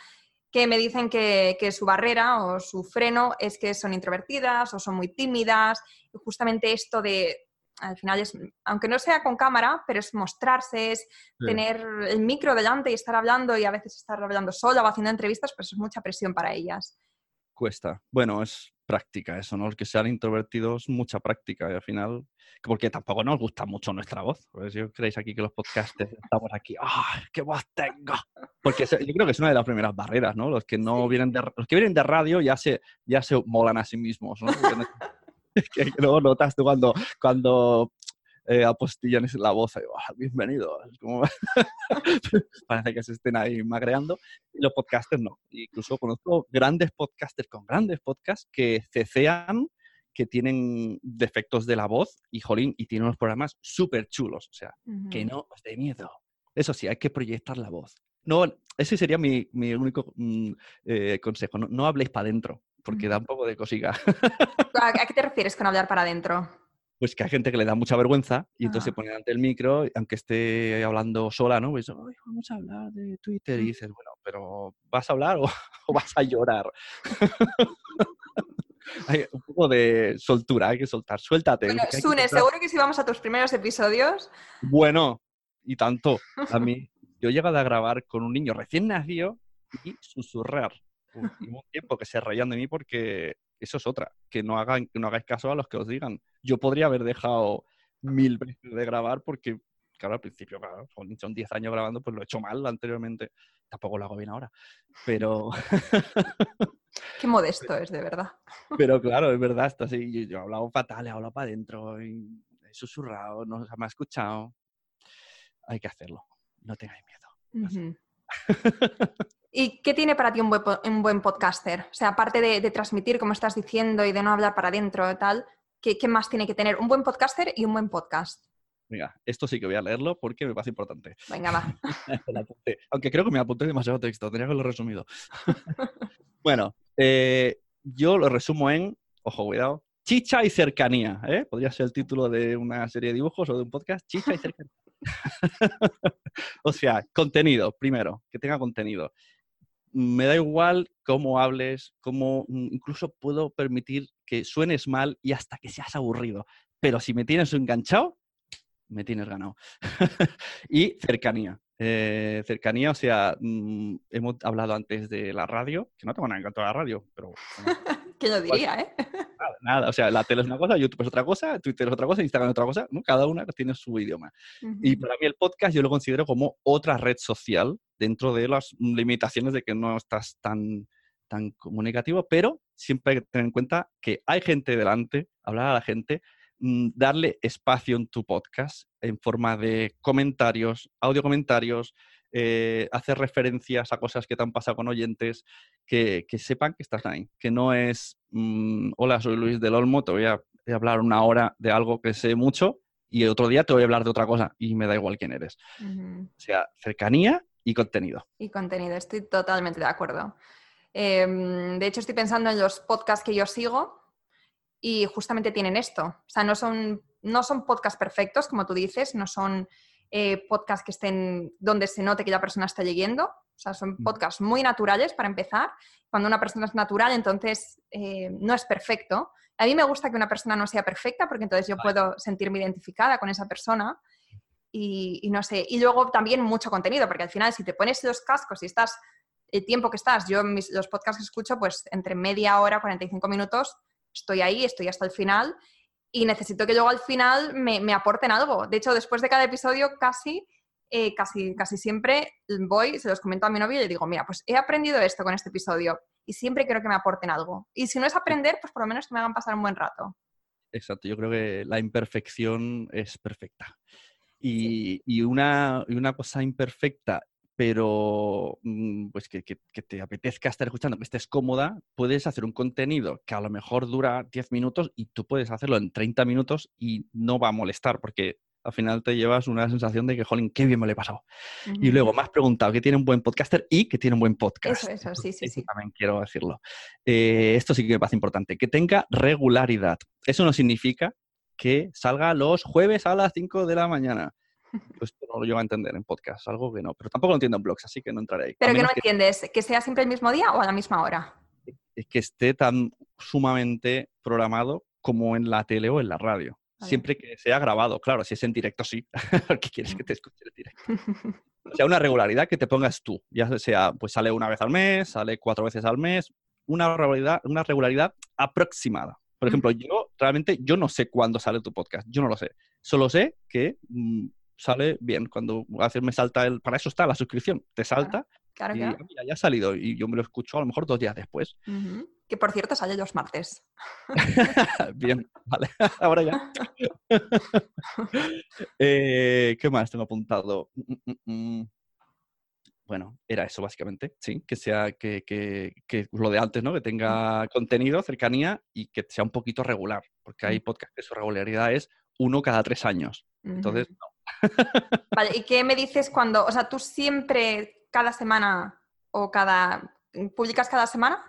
que me dicen que, su barrera o su freno es que son introvertidas o son muy tímidas. Justamente esto de al final es, aunque no sea con cámara, pero es mostrarse, es tener el micro delante y estar hablando y a veces estar hablando sola o haciendo entrevistas, pues es mucha presión para ellas. Cuesta. Bueno, es práctica eso, ¿no? Los que sean introvertidos, mucha práctica y al final, porque tampoco nos gusta mucho nuestra voz. Pues si creéis aquí que los podcasters estamos aquí, ¡ah, qué voz tengo! Porque yo creo que es una de las primeras barreras, ¿no? Los que no vienen de, los que vienen de radio ya se, ya se molan a sí mismos, ¿no? que luego notas tú cuando, cuando eh, apostillan la voz, oh, bienvenido. Parece que se estén ahí magreando. Y los podcasters no. Incluso conozco grandes podcasters con grandes podcasts que cecean, que tienen defectos de la voz y, jolín, y tienen unos programas súper chulos. O sea, que no os dé miedo. Eso sí, hay que proyectar la voz. No, ese sería mi, mi único mm, eh, consejo. No, no habléis para adentro porque da un poco de cosiga. ¿A qué te refieres con hablar para adentro? Pues que hay gente que le da mucha vergüenza y entonces se ah. pone ante el micro, aunque esté hablando sola, ¿no? Pues, vamos a hablar de Twitter. Y dices, bueno, pero ¿vas a hablar o, vas a llorar? hay un poco de soltura, hay que soltar. Suéltate. Bueno, Sune, seguro que si vamos a tus primeros episodios. Bueno, y tanto. A mí, yo he llegado a grabar con un niño recién nacido y susurrar un tiempo que se rayan de mí porque eso es otra, que no, hagan, que no hagáis caso a los que os digan. Yo podría haber dejado mil veces de grabar porque, claro, al principio, claro, son 10 años grabando, pues lo he hecho mal anteriormente. Tampoco lo hago bien ahora. Pero... Qué modesto es, de verdad. Pero claro, es verdad, está así. Yo he hablado fatal, he hablado para adentro, he susurrado, no se me ha escuchado. Hay que hacerlo. No tengáis miedo. ¿Y qué tiene para ti un buen, podcaster? O sea, aparte de, transmitir, como estás diciendo, y de no hablar para adentro y tal, ¿qué, más tiene que tener un buen podcaster y un buen podcast? Mira, esto sí que voy a leerlo porque me parece importante. Venga, va. Aunque creo que me apunté demasiado texto, tenía que haberlo resumido. bueno, eh, yo lo resumo en, ojo, cuidado, chicha y cercanía. ¿eh? Podría ser el título de una serie de dibujos o de un podcast, chicha y cercanía. o sea, contenido, primero, que tenga contenido me da igual cómo hables, cómo mm, incluso puedo permitir que suenes mal y hasta que seas aburrido. Pero si me tienes enganchado, me tienes ganado. y cercanía. Eh, cercanía, o sea, mm, hemos hablado antes de la radio, que no tengo nada en contra de la radio, pero... ¿Qué lo diría, ¿eh? Nada, o sea, la tele es una cosa, YouTube es otra cosa, Twitter es otra cosa, Instagram es otra cosa, ¿no? Cada una tiene su idioma. Y para mí el podcast yo lo considero como otra red social dentro de las limitaciones de que no estás tan, tan comunicativo, pero siempre hay que tener en cuenta que hay gente delante, hablar a la gente, mm, darle espacio en tu podcast en forma de comentarios, audio comentarios, eh, hacer referencias a cosas que te han pasado con oyentes, que, sepan que estás ahí, que no es, mm, hola, soy Luis del Olmo, te voy a, hablar una hora de algo que sé mucho y otro día te voy a hablar de otra cosa y me da igual quién eres. O sea, cercanía y contenido. Y contenido, estoy totalmente de acuerdo. Em, de hecho, estoy pensando en los podcasts que yo sigo y justamente tienen esto. O sea, no son, no son podcasts perfectos, como tú dices, no son eh, podcasts que estén donde se note que la persona está leyendo. O sea, son mm. podcasts muy naturales para empezar. Cuando una persona es natural, entonces eh, no es perfecto. A mí me gusta que una persona no sea perfecta porque entonces yo puedo sentirme identificada con esa persona. Y, no sé, y luego también mucho contenido, porque al final si te pones los cascos y estás el tiempo que estás, yo mis, los podcasts que escucho, pues entre media hora, 45 minutos, estoy ahí, estoy hasta el final y necesito que luego al final me, aporten algo. De hecho, después de cada episodio casi, eh, casi, casi siempre voy, se los comento a mi novio y le digo, mira, pues he aprendido esto con este episodio y siempre quiero que me aporten algo. Y si no es aprender, pues por lo menos que me hagan pasar un buen rato. Exacto, yo creo que la imperfección es perfecta. Y, y, una, y una cosa imperfecta pero mm, pues que, que- que te apetezca estar escuchando, que estés cómoda, puedes hacer un contenido que a lo mejor dura 10 minutos y tú puedes hacerlo en 30 minutos y no va a molestar, porque al final te llevas una sensación de que, jolín, qué bien me lo he pasado. Y luego me has preguntado que tiene un buen podcaster y que tiene un buen podcast. Eso, eso, sí, sí, Eso sí. también quiero decirlo. Eh, esto sí que me parece importante, que tenga regularidad. Eso no significa que salga los jueves a las 5 de la mañana. Pues esto no lo llevo a entender en podcast, algo que no. Pero tampoco lo entiendo en blogs, así que no entraré ahí. Pero que no que, entiendes, que sea siempre el mismo día o a la misma hora. que esté tan sumamente programado como en la tele o en la radio. Vale. Siempre que sea grabado, claro, si es en directo, sí. ¿Qué quieres que te escuche en directo? O sea, una regularidad que te pongas tú. Ya sea, pues sale una vez al mes, sale cuatro veces al mes. Una regularidad, una regularidad aproximada. Por ejemplo, yo realmente yo no sé cuándo sale tu podcast. Yo no lo sé. Solo sé que mm, sale bien. Cuando a veces me salta el. Para eso está la suscripción. Te salta Claro, y claro. ah, mira, ya ha salido. Y yo me lo escucho a lo mejor dos días después. Que por cierto sale los martes. Bien, vale. Ahora ya. Eh, ¿Qué más tengo apuntado? Mm, mm, mm, mm. Bueno, era eso básicamente, sí, que sea que, que- que lo de antes, ¿no? Que tenga contenido, cercanía y que sea un poquito regular, porque hay podcasts que su regularidad es uno cada tres años. Entonces, no. Vale, ¿y qué me dices cuando, o sea, tú siempre cada semana o cada, publicas cada semana?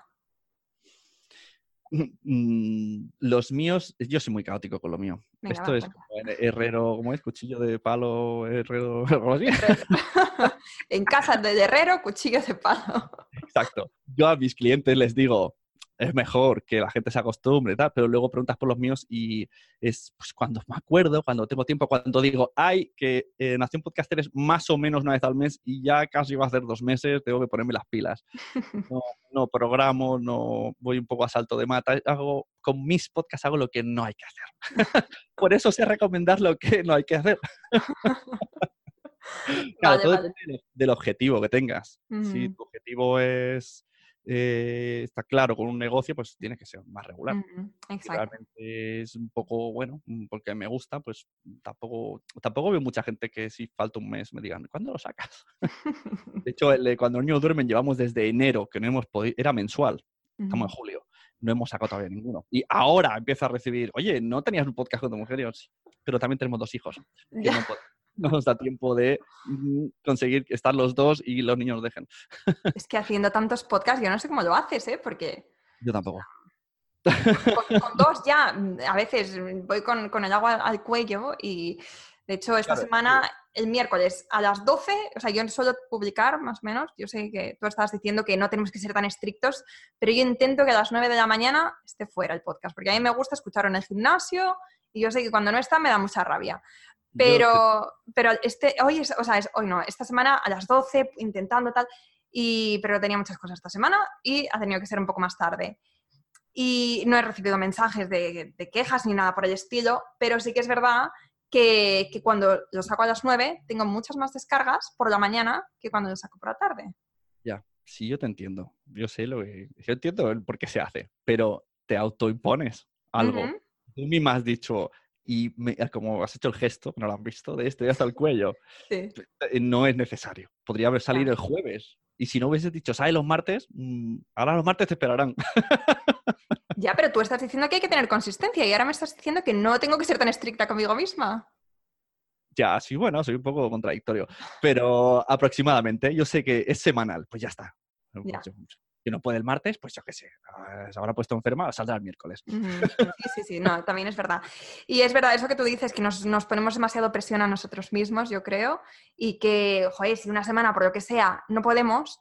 Mm, los míos, yo soy muy caótico con lo mío. Venga, Esto va, es como herrero, ¿cómo es? Cuchillo de palo, herrero, algo así. en casa del herrero, cuchillo de palo. Exacto. Yo a mis clientes les digo, es mejor que la gente se acostumbre, tal, pero luego preguntas por los míos y es pues, cuando me acuerdo, cuando tengo tiempo, cuando digo, ay, que eh, Nación Podcaster es más o menos una vez al mes y ya casi va a ser dos meses, tengo que ponerme las pilas. No, no programo, no voy un poco a salto de mata. Hago, con mis podcasts hago lo que no hay que hacer. por eso sé recomendar lo que no hay que hacer. Claro, Vale, todo vale. depende del- objetivo que tengas. Si Ujú. tu objetivo es eh, está claro con un negocio, pues tiene que ser más regular. Exacto. realmente es un poco bueno, mm, porque me gusta, pues tampoco, tampoco veo mucha gente que si falta un mes me digan, ¿cuándo lo sacas? De hecho, el cuando los niños duermen llevamos desde enero, que no hemos podido, era mensual, estamos en julio, no hemos sacado todavía ninguno. Y ahora empieza a recibir, oye, ¿no tenías un podcast con tu mujer? Y yo, "Sí, pero también tenemos dos hijos. que no, no nos da tiempo de mm, conseguir estar los dos y los niños dejen. Es que haciendo tantos podcasts, yo no sé cómo lo haces, ¿eh? Porque Yo tampoco. con, con dos ya, mm, a veces mm, voy con, con el agua al cuello y de hecho esta Claro, semana, el miércoles a las 12, o sea, yo suelo publicar más o menos, yo sé que tú estabas diciendo que no tenemos que ser tan estrictos, pero yo intento que a las 9 de la mañana esté fuera el podcast, porque a mí me gusta escucharlo en el gimnasio y yo sé que cuando no está me da mucha rabia. Yo Pero, pero este, hoy, es, o sea, es, hoy no, esta semana a las 12 intentando tal, y, pero tenía muchas cosas esta semana y ha tenido que ser un poco más tarde. Y no he recibido mensajes de, de quejas ni nada por el estilo, pero sí que es verdad que, que cuando lo saco a las 9 tengo muchas más descargas por la mañana que cuando lo saco por la tarde. Ya, sí, yo te entiendo. Yo sé lo que. Yo entiendo el por qué se hace, pero te autoimpones algo. Ujú. Tú misma has dicho, y me- como has hecho el gesto, no lo has visto, de este hasta el cuello, Sí. no es necesario. Podría haber salido el jueves. Y si no hubieses dicho, sale los martes, mm, ahora los martes te esperarán. Ya, pero tú estás diciendo que hay que tener consistencia y ahora me estás diciendo que no tengo que ser tan estricta conmigo misma. ya, sí, bueno, soy un poco contradictorio. Pero aproximadamente, yo sé que es semanal, pues ya está. Ya. Si no puede el martes, pues yo qué sé. ah, Se habrá puesto enferma, saldrá el miércoles. Sí, sí, sí, no, también es verdad. Y es verdad eso que tú dices, que nos, nos ponemos demasiado presión a nosotros mismos, yo creo, y que, joder, si una semana, por lo que sea, no podemos,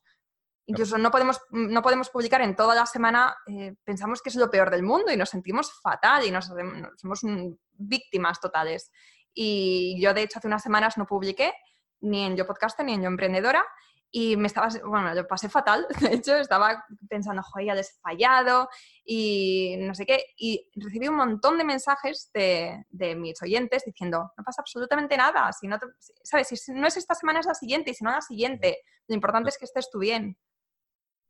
incluso no podemos, no podemos publicar en toda la semana, eh, pensamos que es lo peor del mundo y nos sentimos fatal y nos, nos- somos víctimas totales. Y yo, de hecho, hace unas semanas no publiqué ni en Yo Podcaster ni en Yo Emprendedora. Y me estaba, bueno, lo pasé fatal. De hecho, estaba pensando, joder, ya les he fallado y no sé qué. Y recibí un montón de mensajes de, de mis oyentes diciendo, no pasa absolutamente nada. Si no te- ¿Sabes? Si no es esta semana, es la siguiente. Y si no, la siguiente. Lo importante es que estés tú bien.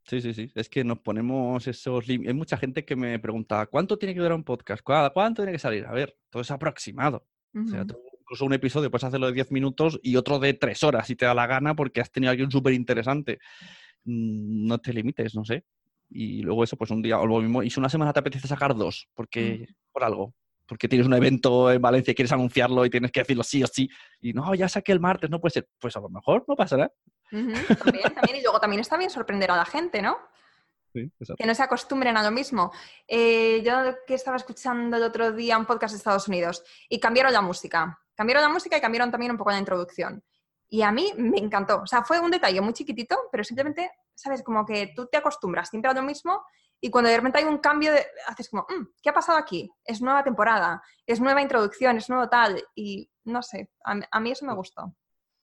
Sí, sí, sí. Es que nos ponemos esos límites. Hay mucha gente que me pregunta, ¿cuánto tiene que durar un podcast? ¿Cuá- ¿Cuánto tiene que salir? A ver, todo es aproximado. O sea, Ujú. Incluso un episodio puedes hacerlo de 10 minutos y otro de 3 horas si te da la gana porque has tenido alguien súper interesante. Mm, no te limites, no sé. Y luego eso, pues un día o lo mismo. Y si una semana te apetece sacar dos, porque por algo, porque tienes un evento en Valencia y quieres anunciarlo y tienes que decirlo sí o sí. Y no, ya saqué el martes, no puede ser. Pues a lo mejor no pasará. también, también. Y luego también está bien sorprender a la gente, ¿no? que no se acostumbren a lo mismo. Eh, yo que estaba escuchando el otro día un podcast de Estados Unidos y cambiaron la música. Cambiaron la música y cambiaron también un poco la introducción. Y a mí me encantó. O sea, fue un detalle muy chiquitito, pero simplemente, ¿sabes? Como que tú te acostumbras siempre a lo mismo y cuando de repente hay un cambio, haces como, mm, ¿qué ha pasado aquí? Es nueva temporada, es nueva introducción, es nuevo tal. Y no sé, a, mí eso me gustó.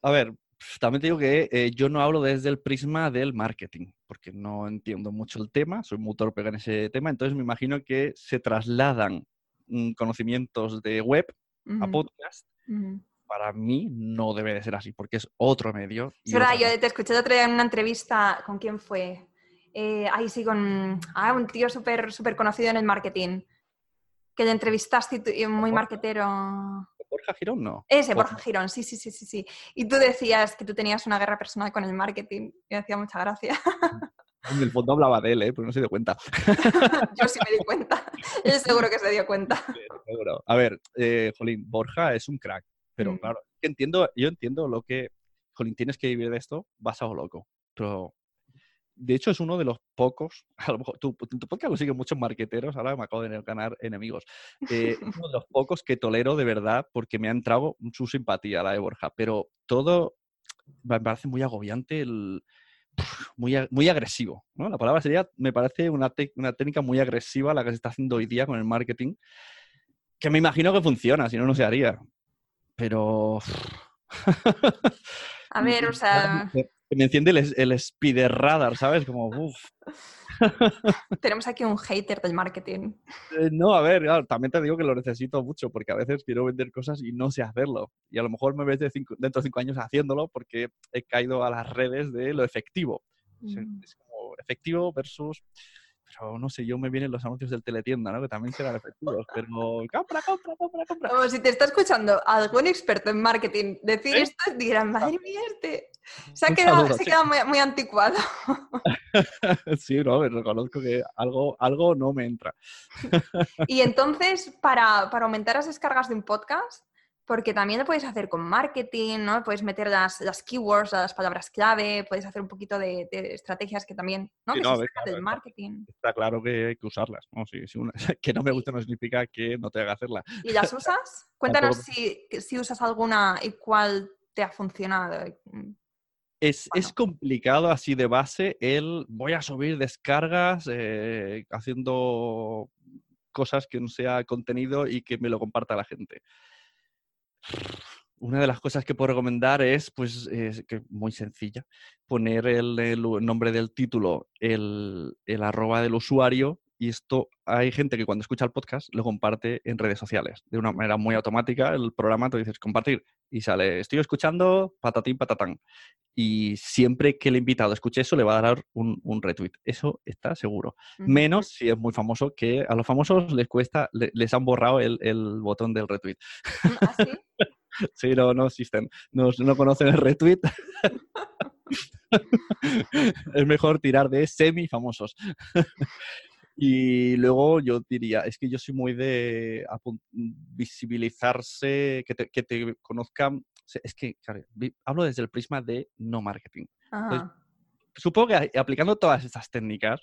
A ver, también te digo que eh, yo no hablo desde el prisma del marketing, porque no entiendo mucho el tema, soy muy torpe en ese tema, entonces me imagino que se trasladan mm, conocimientos de web a podcast. Para mí no debe de ser así, porque es otro medio. Es verdad, yo te escuché el otro día en una entrevista, ¿con quién fue? Eh, ahí sí, con ah, un tío súper super conocido en el marketing, que le entrevistaste, muy marketero. Borja Girón, no. Ese, Borja Girón, sí, sí, sí, sí, sí. Y tú decías que tú tenías una guerra personal con el marketing. Y me hacía mucha gracia. En el fondo hablaba de él, ¿eh? pero no se dio cuenta. Yo sí me di cuenta. Él seguro que se dio cuenta. seguro. A ver, eh, Jolín, Borja es un crack, pero mm. claro, entiendo, yo entiendo lo que, Jolín, tienes que vivir de esto, vas a loco. Pero de hecho, es uno de los pocos, a lo mejor tu podcast lo siguen muchos marqueteros, ahora me acabo de ganar enemigos, eh, uno de los pocos que tolero de verdad porque me ha entrado su simpatía la de Borja, pero todo me parece muy agobiante, el, muy, muy agresivo. ¿no? La palabra sería, me parece una, una técnica muy agresiva la que se está haciendo hoy día con el marketing, que me imagino que funciona, si no, no se haría. Pero... A ver, o sea me enciende el, el speeder radar, ¿sabes? Como, uff. Tenemos aquí un hater del marketing. Eh, no, a ver, también te digo que lo necesito mucho porque a veces quiero vender cosas y no sé hacerlo. Y a lo mejor me ves dentro de cinco años haciéndolo porque he caído a las redes de lo efectivo. Mm. Es como efectivo versus pero no sé, yo me vienen los anuncios del teletienda, ¿no? Que también serán efectivos, pero compra, compra, compra, compra. Como si te está escuchando algún experto en marketing decir esto, dirán, madre mía, este se ha quedado, muy, anticuado. sí, no, reconozco que algo, algo no me entra. y entonces, para, para aumentar las descargas de un podcast, porque también lo puedes hacer con marketing, ¿no? Puedes meter las, las keywords, las palabras clave, puedes hacer un poquito de, estrategias que también, ¿no? del marketing. Está claro que hay que usarlas, ¿no? que no me gusta no significa que no te haga hacerla. ¿Y las usas? Cuéntanos si, si usas alguna y cuál te ha funcionado. Es, es, complicado así de base el voy a subir descargas eh, haciendo cosas que no sea contenido y que me lo comparta la gente. Una de las cosas que puedo recomendar es, pues, que muy sencilla, poner el, nombre del título, el arroba del usuario y esto hay gente que cuando escucha el podcast lo comparte en redes sociales de una manera muy automática. El programa te dices compartir y sale, estoy escuchando patatín patatán. Y siempre que el invitado escuche eso le va a dar un, un retweet. Eso está seguro. Menos si es muy famoso, que a los famosos les cuesta, les han borrado el, el botón del retweet. ¿Ah, sí? sí, no, no existen. No, no conocen el retweet. es mejor tirar de semi famosos. Y luego yo diría, es que yo soy muy de visibilizarse, que te, que te conozcan. Es que, claro, hablo desde el prisma de no marketing. supongo que aplicando todas estas técnicas,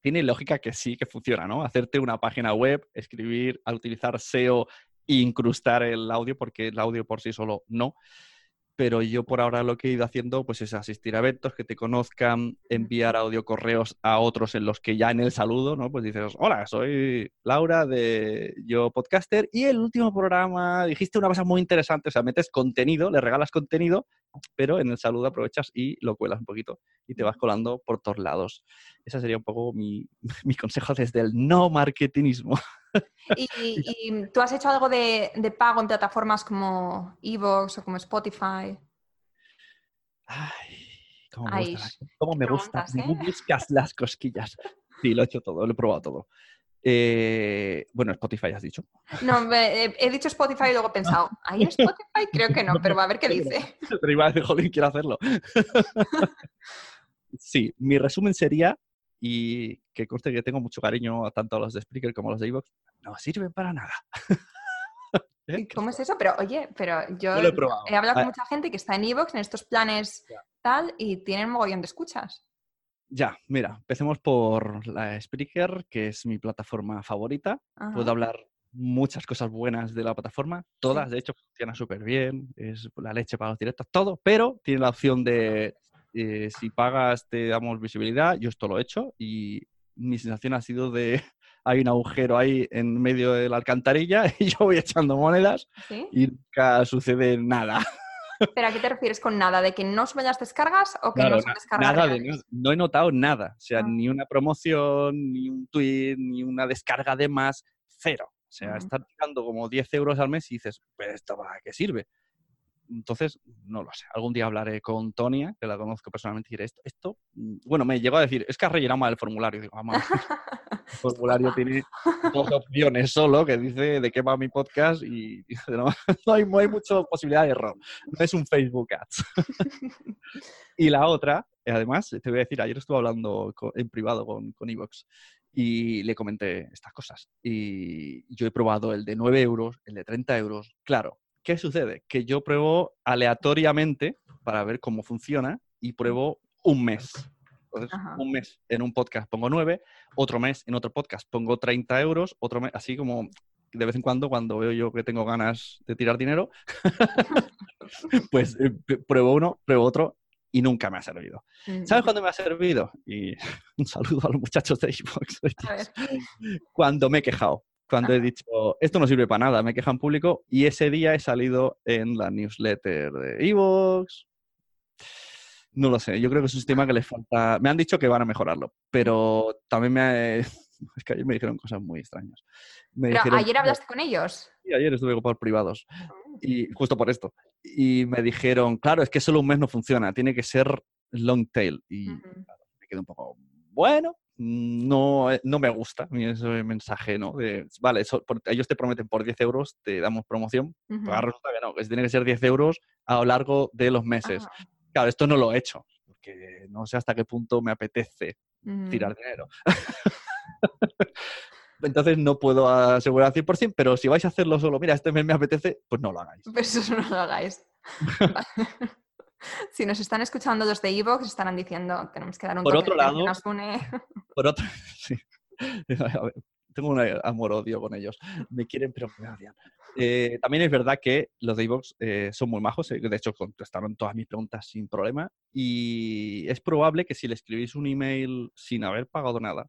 tiene lógica que sí, que funciona, ¿no? Hacerte una página web, escribir, al utilizar SEO e incrustar el audio, porque el audio por sí solo no pero yo por ahora lo que he ido haciendo pues es asistir a eventos, que te conozcan, enviar audio correos a otros en los que ya en el saludo, ¿no? Pues dices, hola, soy Laura de Yo Podcaster y el último programa dijiste una cosa muy interesante, o sea, metes contenido, le regalas contenido, pero en el saludo aprovechas y lo cuelas un poquito y te vas colando por todos lados. Ese sería un poco mi, mi consejo desde el no marketingismo. ¿Y, tú has hecho algo de, pago en plataformas como Evox o como Spotify? Ay, cómo me gusta. ¿Cómo me gusta. ¿eh? buscas las cosquillas. Sí, lo he hecho todo, lo he probado todo. Eh, bueno, Spotify has dicho. No, he, he dicho Spotify y luego he pensado, ¿hay Spotify? Creo que no, pero va a ver qué dice. Pero iba a decir, jolín, quiero hacerlo. sí, mi resumen sería, y que conste que tengo mucho cariño tanto a los de Spreaker como a los de Evox, no sirven para nada. ¿Eh? ¿Cómo es eso? Pero oye, pero yo No lo he hablado con Ah. mucha gente que está en Evox, en estos planes Ya. tal, y tienen mogollón de escuchas. Ya, mira, empecemos por la Spreaker, que es mi plataforma favorita. Puedo hablar muchas cosas buenas de la plataforma, todas, de hecho, funciona súper bien, es la leche para los directos, todo, pero tiene la opción de eh, si pagas te damos visibilidad, yo esto lo he hecho y mi sensación ha sido de hay un agujero ahí en medio de la alcantarilla y yo voy echando monedas ¿Sí? y nunca sucede nada. ¿Pero a qué te refieres con nada? ¿De que no suben las descargas o que Claro, no son descargas nada de. No he notado nada. O sea, Ah. ni una promoción, ni un tweet, ni una descarga de más. Cero. O sea, Ah. estar tirando como 10 euros al mes y dices, pero esto para qué sirve. Entonces, no lo sé. Algún día hablaré con Tonia, que la conozco personalmente, y diré esto. esto mm, bueno, me llegó a decir, es que has rellenado mal el formulario. Digo, vamos, el formulario tiene dos opciones solo que dice de qué va mi podcast y no, no hay, no hay mucha posibilidad de error. No es un Facebook Ads. y la otra, además, te voy a decir, ayer estuve hablando co- en privado con, con Evox y le comenté estas cosas. Y yo he probado el de 9 euros, el de 30 euros. Claro, ¿qué sucede? Que yo pruebo aleatoriamente para ver cómo funciona y pruebo un mes. Entonces, Ajá. un mes en un podcast pongo 9, otro mes en otro podcast pongo 30 euros, otro mes, así como de vez en cuando, cuando veo yo que tengo ganas de tirar dinero, pues eh, pruebo uno, pruebo otro y nunca me ha servido. Mm, ¿Sabes cuándo me ha servido? Y un saludo a los muchachos de Xbox. Cuando me he quejado. Cuando he dicho, esto no sirve para nada, me queja en público. Y ese día he salido en la newsletter de Evox. No lo sé, yo creo que es un sistema que les falta. Me han dicho que van a mejorarlo, pero también me. ha- Es que ayer me dijeron cosas muy extrañas. Me Pero dijeron- ayer hablaste con ellos. Sí, ayer estuve por privados. Y justo por esto. Y me dijeron, claro, es que solo un mes no funciona, tiene que ser long tail. Y me quedé un poco, bueno, no, eh, no me gusta ese mensaje, ¿no? De, vale, por- ellos te prometen por 10 euros, te damos promoción, Ujú. pero ahora resulta que no, que tiene que ser 10 euros a lo largo de los meses. Ah, Claro, esto no lo he hecho, porque no sé hasta qué punto me apetece tirar dinero. Entonces no puedo asegurar al 100%, pero si vais a hacerlo solo, mira, este mes me apetece, pues no lo hagáis. Pues eso no lo hagáis. Si nos están escuchando los de Evox, estarán diciendo, tenemos que dar un Por toque otro que lado- nos une. Por otro, sí. A ver, tengo un amor-odio con ellos. Me quieren, pero me odian. Eh, también es verdad que los de iVoox eh, son muy majos. eh, De hecho, contestaron todas mis preguntas sin problema. Y es probable que si le escribís un email sin haber pagado nada,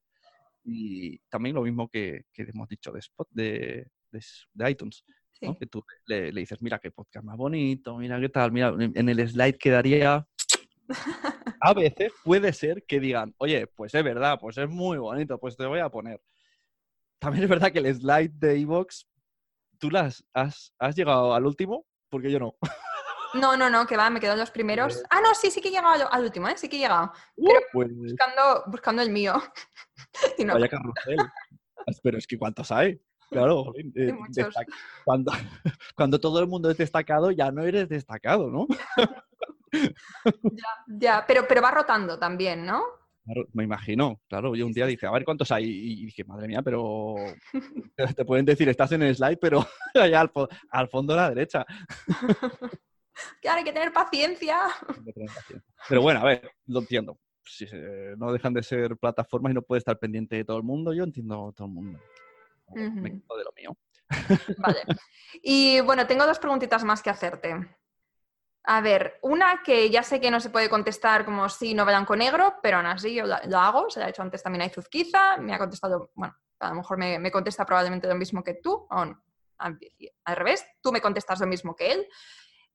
y también lo mismo que, que hemos dicho de, Spot, de, de de iTunes, que tú le, le dices, mira qué podcast más bonito, mira qué tal, mira, en el slide quedaría a veces puede ser que digan, oye, pues es verdad, pues es muy bonito, pues te voy a poner. También es verdad que el slide de Evox, tú las has, has llegado al último, porque yo no. No, no, no, que va, me quedo en los primeros. Ah, no, sí, sí que he llegado al, último, ¿eh? Sí que he llegado. Pues Buscando, buscando el mío. y no, vaya carrusel. Pero es que ¿cuántos hay? Claro, eh, cuando, cuando todo el mundo es destacado, ya no eres destacado, ¿no? ya, pero, pero va rotando también, ¿no? Me imagino, claro. Yo un día dije, a ver cuántos hay. Y dije, madre mía, pero. Te pueden decir, estás en el slide, pero allá al, fo- al fondo a la derecha. Claro, hay que tener paciencia. Pero bueno, a ver, lo entiendo. Si no dejan de ser plataformas y no puede estar pendiente de todo el mundo, yo entiendo a todo el mundo. Me Ujú. quedo de lo mío. Vale. Y bueno, tengo dos preguntitas más que hacerte. A ver, una que ya sé que no se puede contestar como sí, no blanco negro, pero aún así yo la- lo hago. Se lo ha hecho antes también a Izuzquiza. Me ha contestado, bueno, a lo mejor me, me contesta probablemente lo mismo que tú, o no, al revés, tú me contestas lo mismo que él.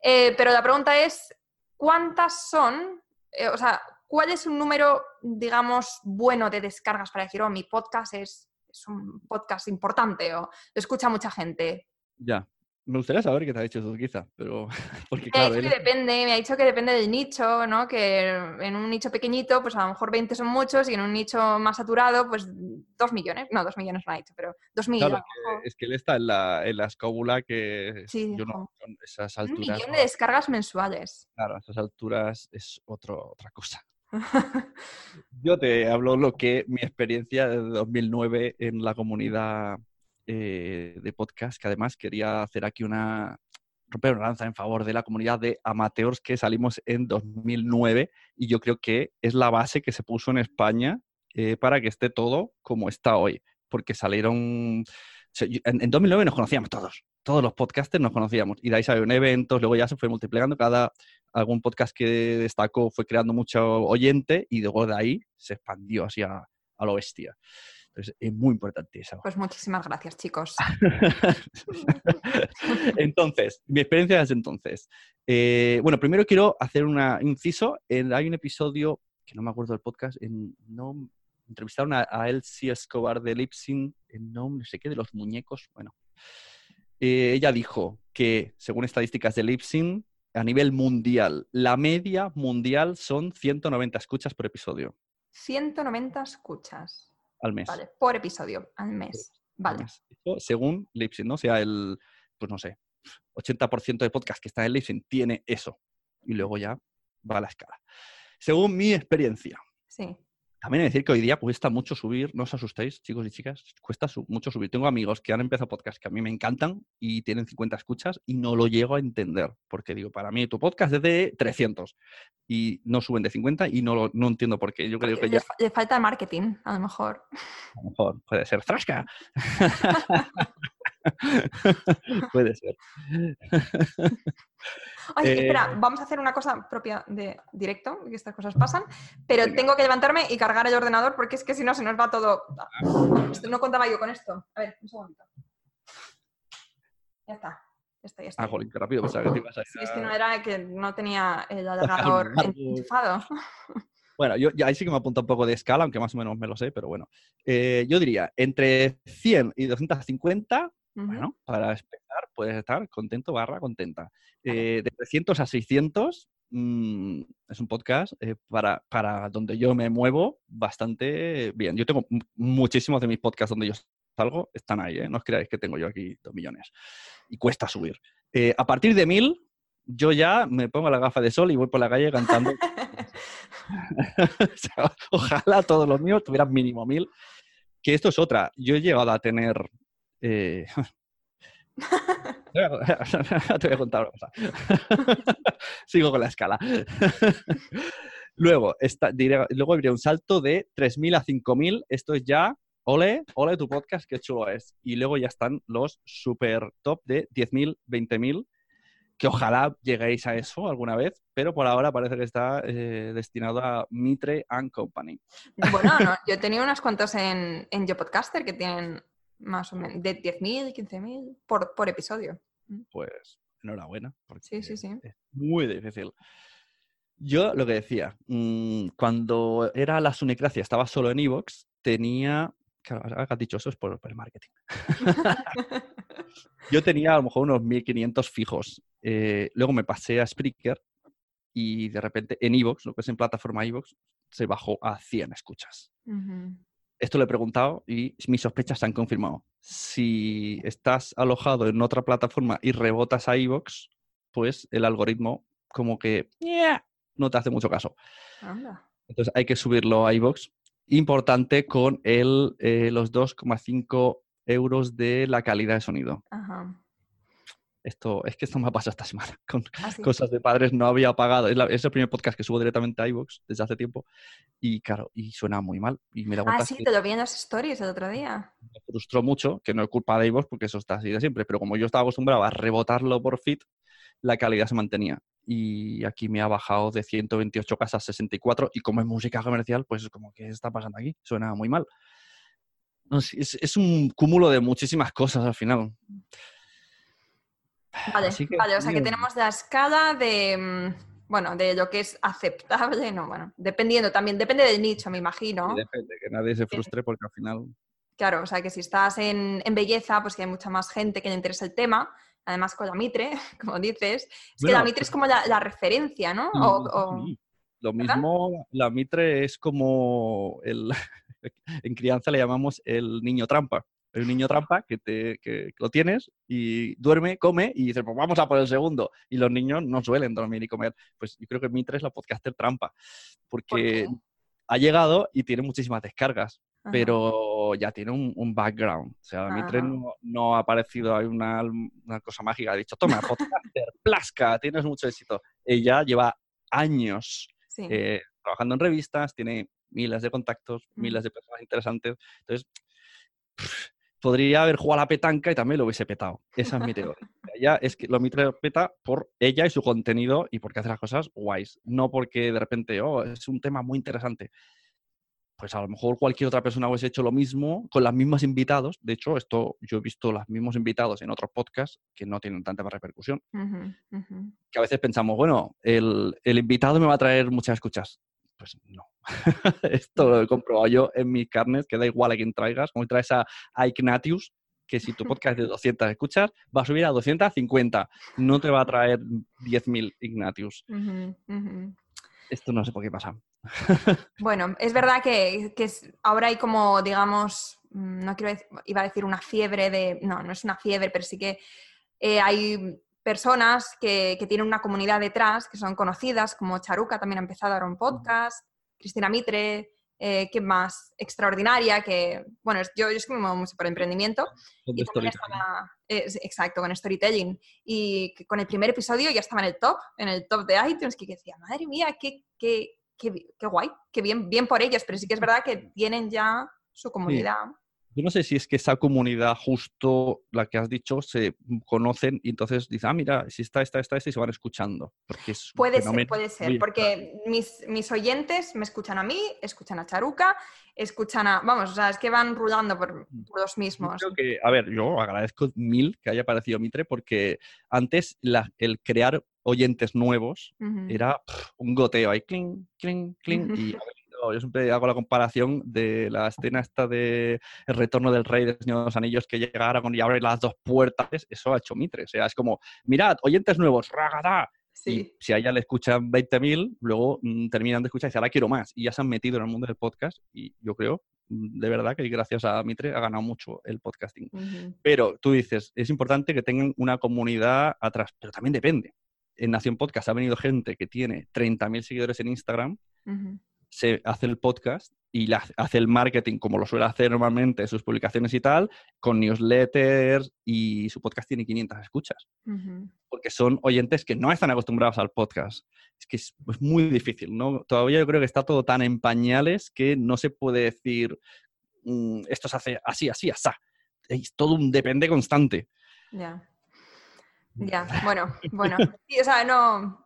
Eh, pero la pregunta es, ¿cuántas son? eh, o sea, ¿cuál es un número, digamos, bueno de descargas para decir, oh, mi podcast es, es un podcast importante o lo escucha mucha gente? Ya. Me gustaría saber qué te ha dicho Zuzquiza, pero... Porque, Me ha claro, dicho él- que depende, me ha dicho que depende del nicho, ¿no? Que en un nicho pequeñito, pues a lo mejor 20 son muchos y en un nicho más saturado, pues 2 millones. No, 2 millones no ha dicho, pero 2 millones. claro, es que- es que él está en la, en la escóbula que Sí, yo no, Un millón de descargas mensuales. claro, a esas alturas es otro, otra cosa. Yo te hablo lo que mi experiencia de 2009 en la comunidad eh, de podcast, que además quería hacer aquí una romper una lanza en favor de la comunidad de amateurs que salimos en 2009 y yo creo que es la base que se puso en España eh, para que esté todo como está hoy, porque salieron... En, en 2009 nos conocíamos todos, todos los podcasters nos conocíamos y de ahí salieron eventos, luego ya se fue multiplicando, cada algún podcast que destacó fue creando mucho oyente y luego de ahí se expandió así a, a lo bestia. Entonces es muy importante eso. Pues muchísimas gracias, chicos. entonces, mi experiencia desde entonces. Eh, bueno, primero quiero hacer un inciso. En- hay un episodio, que no me acuerdo del podcast, en, no, entrevistaron a, a Elsie Escobar de Lipsin, en no, no sé qué, de los muñecos. Bueno, Eh, ella dijo que, según estadísticas de Lipsin, a nivel mundial, la media mundial son 190 escuchas por episodio 190 escuchas. al mes. Vale, por episodio al mes. Vale. Según Libsyn, ¿no? O sea, el, pues no sé, 80% de podcast que está en Libsyn tiene eso. Y luego ya va a la escala. Según mi experiencia. Sí. También he de decir que hoy día cuesta mucho subir, no os asustéis, chicos y chicas, cuesta su- mucho subir. Tengo amigos que han empezado podcast que a mí me encantan y tienen 50 escuchas y no lo llego a entender, porque digo, para mí tu podcast es de 300 y no suben de 50 y no, lo- no entiendo por qué. Yo creo que ya le falta marketing, a lo mejor. a lo mejor puede ser Frasca. puede ser. Ay, Eh, espera, vamos a hacer una cosa propia de directo, que estas cosas pasan, pero Venga. tengo que levantarme y cargar el ordenador porque es que si no se nos va todo. Esto- No contaba yo con esto. A ver, un segundito. Ya está. Ya está, ya está. Ah, jolín, qué rápido pensaba que te ibas a ir Sí, es que a- no era que no tenía el alargador enchufado. Bueno, yo, yo ahí sí que me apunta un poco de escala, aunque más o menos me lo sé, pero bueno. Eh, yo diría, entre 100 y 250, Bueno, para empezar, puedes estar contento barra contenta. Eh, de 300 a 600 mm, es un podcast eh, para, para donde yo me muevo bastante bien. Yo tengo muchísimos de mis podcasts donde yo salgo, están ahí, ¿eh? no os creáis que tengo yo aquí dos millones. Y cuesta subir. Eh, a partir de 1000, yo ya me pongo la gafa de sol y voy por la calle cantando o sea, ojalá todos los míos tuvieran mínimo mil. Que esto es otra. Yo he llegado a tener. Eh, Te voy a- contar una cosa. Sigo con la escala. Luego, diré- luego habría un salto de 3.000 a 5.000. Esto es ya, ole, ole tu podcast, qué chulo es. Y luego ya están los super top de 10.000, 20.000, que ojalá lleguéis a eso alguna vez, pero por ahora parece que está eh, destinado a Mitre and Company. Bueno, no, yo he tenido unos cuantos en, en Yo Podcaster que tienen más o menos de 10.000, 15.000 por, por episodio. Pues enhorabuena. Porque Sí, sí, sí. Es muy difícil. Yo lo que decía, mm, cuando era la Sunecracia, estaba solo en Evox, tenía. Claro, ahora has dicho eso es por, por el marketing. Yo tenía a lo mejor unos 1500 fijos. Eh, luego me pasé a Spreaker y de repente en Evox, lo que es en plataforma Evox, se bajó a 100 escuchas. Ujú. Esto lo he preguntado y mis sospechas se han confirmado. Si estás alojado en otra plataforma y rebotas a iVoox, pues el algoritmo como que no te hace mucho caso. Anda. Entonces hay que subirlo a iVoox. Importante con el, eh, los 2,5 euros de la calidad de sonido. Ajá. Esto, es que esto me ha pasado esta semana con Así. cosas de padres. No había pagado. Es, la- es el primer podcast que subo directamente a iVoox desde hace tiempo. Y claro, y suena muy mal. Y me da Ah, sí, que- te lo vi en las stories el otro día. me frustró mucho, que no es culpa de iVoox porque eso está así de siempre, pero como yo estaba acostumbrado a rebotarlo por feed, la calidad se mantenía. Y aquí me ha bajado de 128 a 64 y como es música comercial, pues es como, ¿qué está pasando aquí? Suena muy mal. No es, es un cúmulo de muchísimas cosas al final. Vale, que, vale, o sea que tenemos la escala de, mm, bueno, de lo que es aceptable, no, bueno, dependiendo también, depende del nicho, me imagino. depende, que nadie se frustre porque al final... Claro, o sea que si estás en, en belleza, pues que hay mucha más gente que le interesa el tema además con la Mitre, como dices, es que la Mitre es como la, referencia, ¿no? Lo mismo, la Mitre es como el, en crianza le llamamos el niño trampa. Hay un niño trampa que, te, que lo tienes y duerme, come y dice, pues vamos a por el segundo. Y los niños no suelen dormir y comer. Pues yo creo que Mitre es la podcaster trampa, porque ha llegado y tiene muchísimas descargas, pero ya tiene un, background. O sea, Mitre no, ha aparecido, hay una, cosa mágica, ha dicho, toma, podcaster, plasca, tienes mucho éxito. Ella lleva años eh, trabajando en revistas, tiene miles de contactos, miles de personas interesantes. Entonces, podría haber jugado a la petanca y también lo hubiese petado. Esa es mi teoría. Ella es que lo Mitre peta por ella y su contenido y porque hace las cosas guays. No porque de repente, oh, es un tema muy interesante. Pues a lo mejor cualquier otra persona hubiese hecho lo mismo con los mismos invitados. De hecho, esto yo he visto los mismos invitados en otros podcasts que no tienen tanta repercusión. Que a veces pensamos, bueno, el, el invitado me va a traer muchas escuchas pues no. Esto lo he comprobado yo en mis carnes, que da igual a quien traigas, como traes a, Ignatius, que si tu podcast es de 200 escuchas, va a subir a 250. No te va a traer 10.000 Ignatius. Esto no sé por qué pasa. bueno, es verdad que, ahora hay como, digamos, mm, no quiero decir, iba a decir una fiebre de, no, no es una fiebre, pero sí que eh, hay personas que, tienen una comunidad detrás, que son conocidas, como Charuca también ha empezado ahora un podcast, Cristina Mitre, eh, que más extraordinaria, que, bueno, yo, yo es que me muevo mucho por emprendimiento. Y también estaba, exacto, con storytelling. Y con el primer episodio ya estaba en el top, en el top de iTunes, que decía, madre mía, qué, qué, qué, qué guay, qué bien, bien por ellos, pero sí que es verdad que tienen ya su comunidad. Yo no sé si es que esa comunidad, justo la que has dicho, se conocen y entonces dicen, ah, mira, si está, está, está, esta, y se van escuchando. Porque puede ser, puede ser, porque mis, mis, oyentes me escuchan a mí, escuchan a Charuca, escuchan a. Vamos, o sea, es que van rulando por, mm. los mismos. creo que, a ver, yo agradezco mil que haya aparecido Mitre, porque antes la, el crear oyentes nuevos era un goteo ahí, cling, cling, cling, y yo siempre hago la comparación de la escena esta de El retorno del rey de Señor de los Anillos que llegaron y abre las dos puertas. Eso ha hecho Mitre. O sea, es como, mirad, oyentes nuevos, ragada. Y si a ella le escuchan 20.000, luego mm, terminan de escuchar y dicen, ahora quiero más. Y ya se han metido en el mundo del podcast. Y yo creo, mm, de verdad, que gracias a Mitre ha ganado mucho el podcasting. Pero tú dices, es importante que tengan una comunidad atrás. Pero también depende. En Nación Podcast ha venido gente que tiene 30.000 seguidores en Instagram se hace el podcast y hace el marketing como lo suele hacer normalmente, sus publicaciones y tal, con newsletters y su podcast tiene 500 escuchas. Porque son oyentes que no están acostumbrados al podcast. Es que es, muy difícil, ¿no? Todavía yo creo que está todo tan en pañales que no se puede decir mm, esto se hace así, así, así. Es todo un depende constante. Ya. Ya, bueno, bueno. o sea, no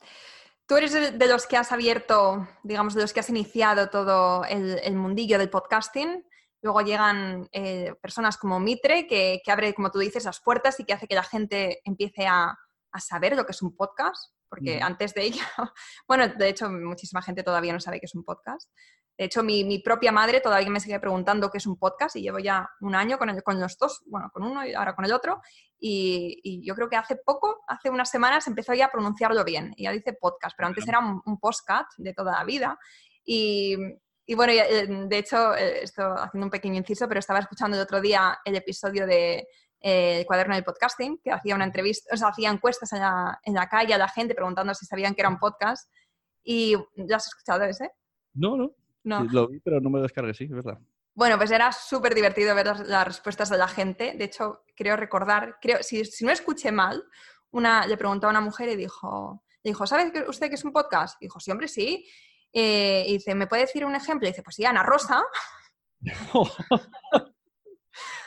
Tú eres de los que has abierto, digamos, de los que has iniciado todo el, mundillo del podcasting. Luego llegan eh, personas como Mitre, que, abre, como tú dices, las puertas y que hace que la gente empiece a, a saber lo que es un podcast, porque antes de ello, bueno, de hecho, muchísima gente todavía no sabe qué es un podcast. De hecho, mi, propia madre todavía me sigue preguntando qué es un podcast y llevo ya un año con, con los dos, bueno, con uno y ahora con el otro. Y, yo creo que hace poco, hace unas semanas, empezó ya a pronunciarlo bien. Y ya dice podcast, pero antes era un, un postcat de toda la vida. Y, bueno, eh, de hecho, eh, estoy haciendo un pequeño inciso, pero estaba escuchando el otro día el episodio de eh, el cuaderno del podcasting, que hacía una entrevista, o sea, hacía encuestas en la, en la calle a la gente preguntando si sabían que era un podcast. Y ¿ya has escuchado ese? No, no. No. Lo vi, pero no me lo descargué, sí, es verdad. Bueno, pues era súper divertido ver las, respuestas de la gente. De hecho, creo recordar, creo, si, no escuché mal, una, le preguntó a una mujer y dijo, dijo, ¿sabe usted que es un podcast? dijo, sí, hombre, sí. Eh, y dice, ¿me puede decir un ejemplo? Y dice, pues sí, Ana Rosa.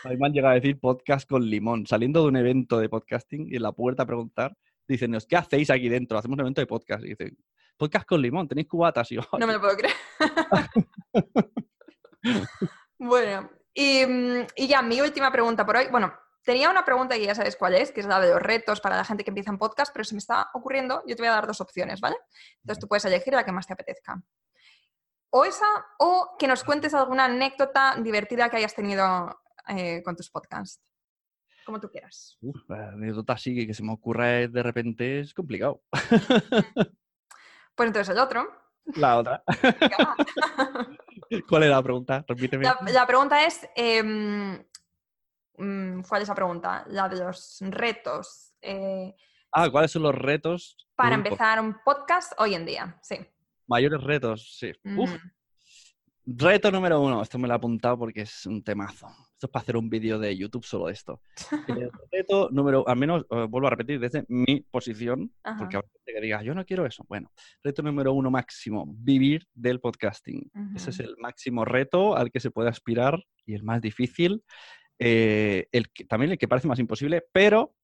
a mí me han llegado a decir podcast con limón, saliendo de un evento de podcasting y en la puerta a preguntar, dicen, ¿qué hacéis aquí dentro? Hacemos un evento de podcast. Y dicen, podcast con limón, tenéis cubatas. Y yo, no me lo puedo creer. bueno, mm, y, ya mi última pregunta por hoy. Bueno, tenía una pregunta y ya sabes cuál es, que es la de los retos para la gente que empieza en podcast, pero se me está ocurriendo, yo te voy a dar dos opciones, ¿vale? Entonces tú puedes elegir la que más te apetezca. O esa, o que nos cuentes alguna anécdota divertida que hayas tenido eh, con tus podcasts. como tú quieras. Uf, la anécdota así que se me ocurra de repente es complicado. Pues entonces el otro. La otra. ¿Cuál era la pregunta? Repíteme. La, la pregunta es, em, mm, ¿cuál es la pregunta? La de los retos. eh, Ah, ¿cuáles son los retos? para podcast? empezar un podcast hoy en día, sí. Mayores retos, sí. Uf, Mm, reto número uno. Esto me lo he apuntado porque es un temazo. Esto es para hacer un vídeo de YouTube solo de esto. El reto número, al menos, eh, vuelvo a repetir, desde mi posición, Ajá. porque habrá gente que diga, yo no quiero eso. Bueno, reto número uno máximo, vivir del podcasting. Ese es el máximo reto al que se puede aspirar y el más difícil. eh, el que, también el que parece más imposible, pero,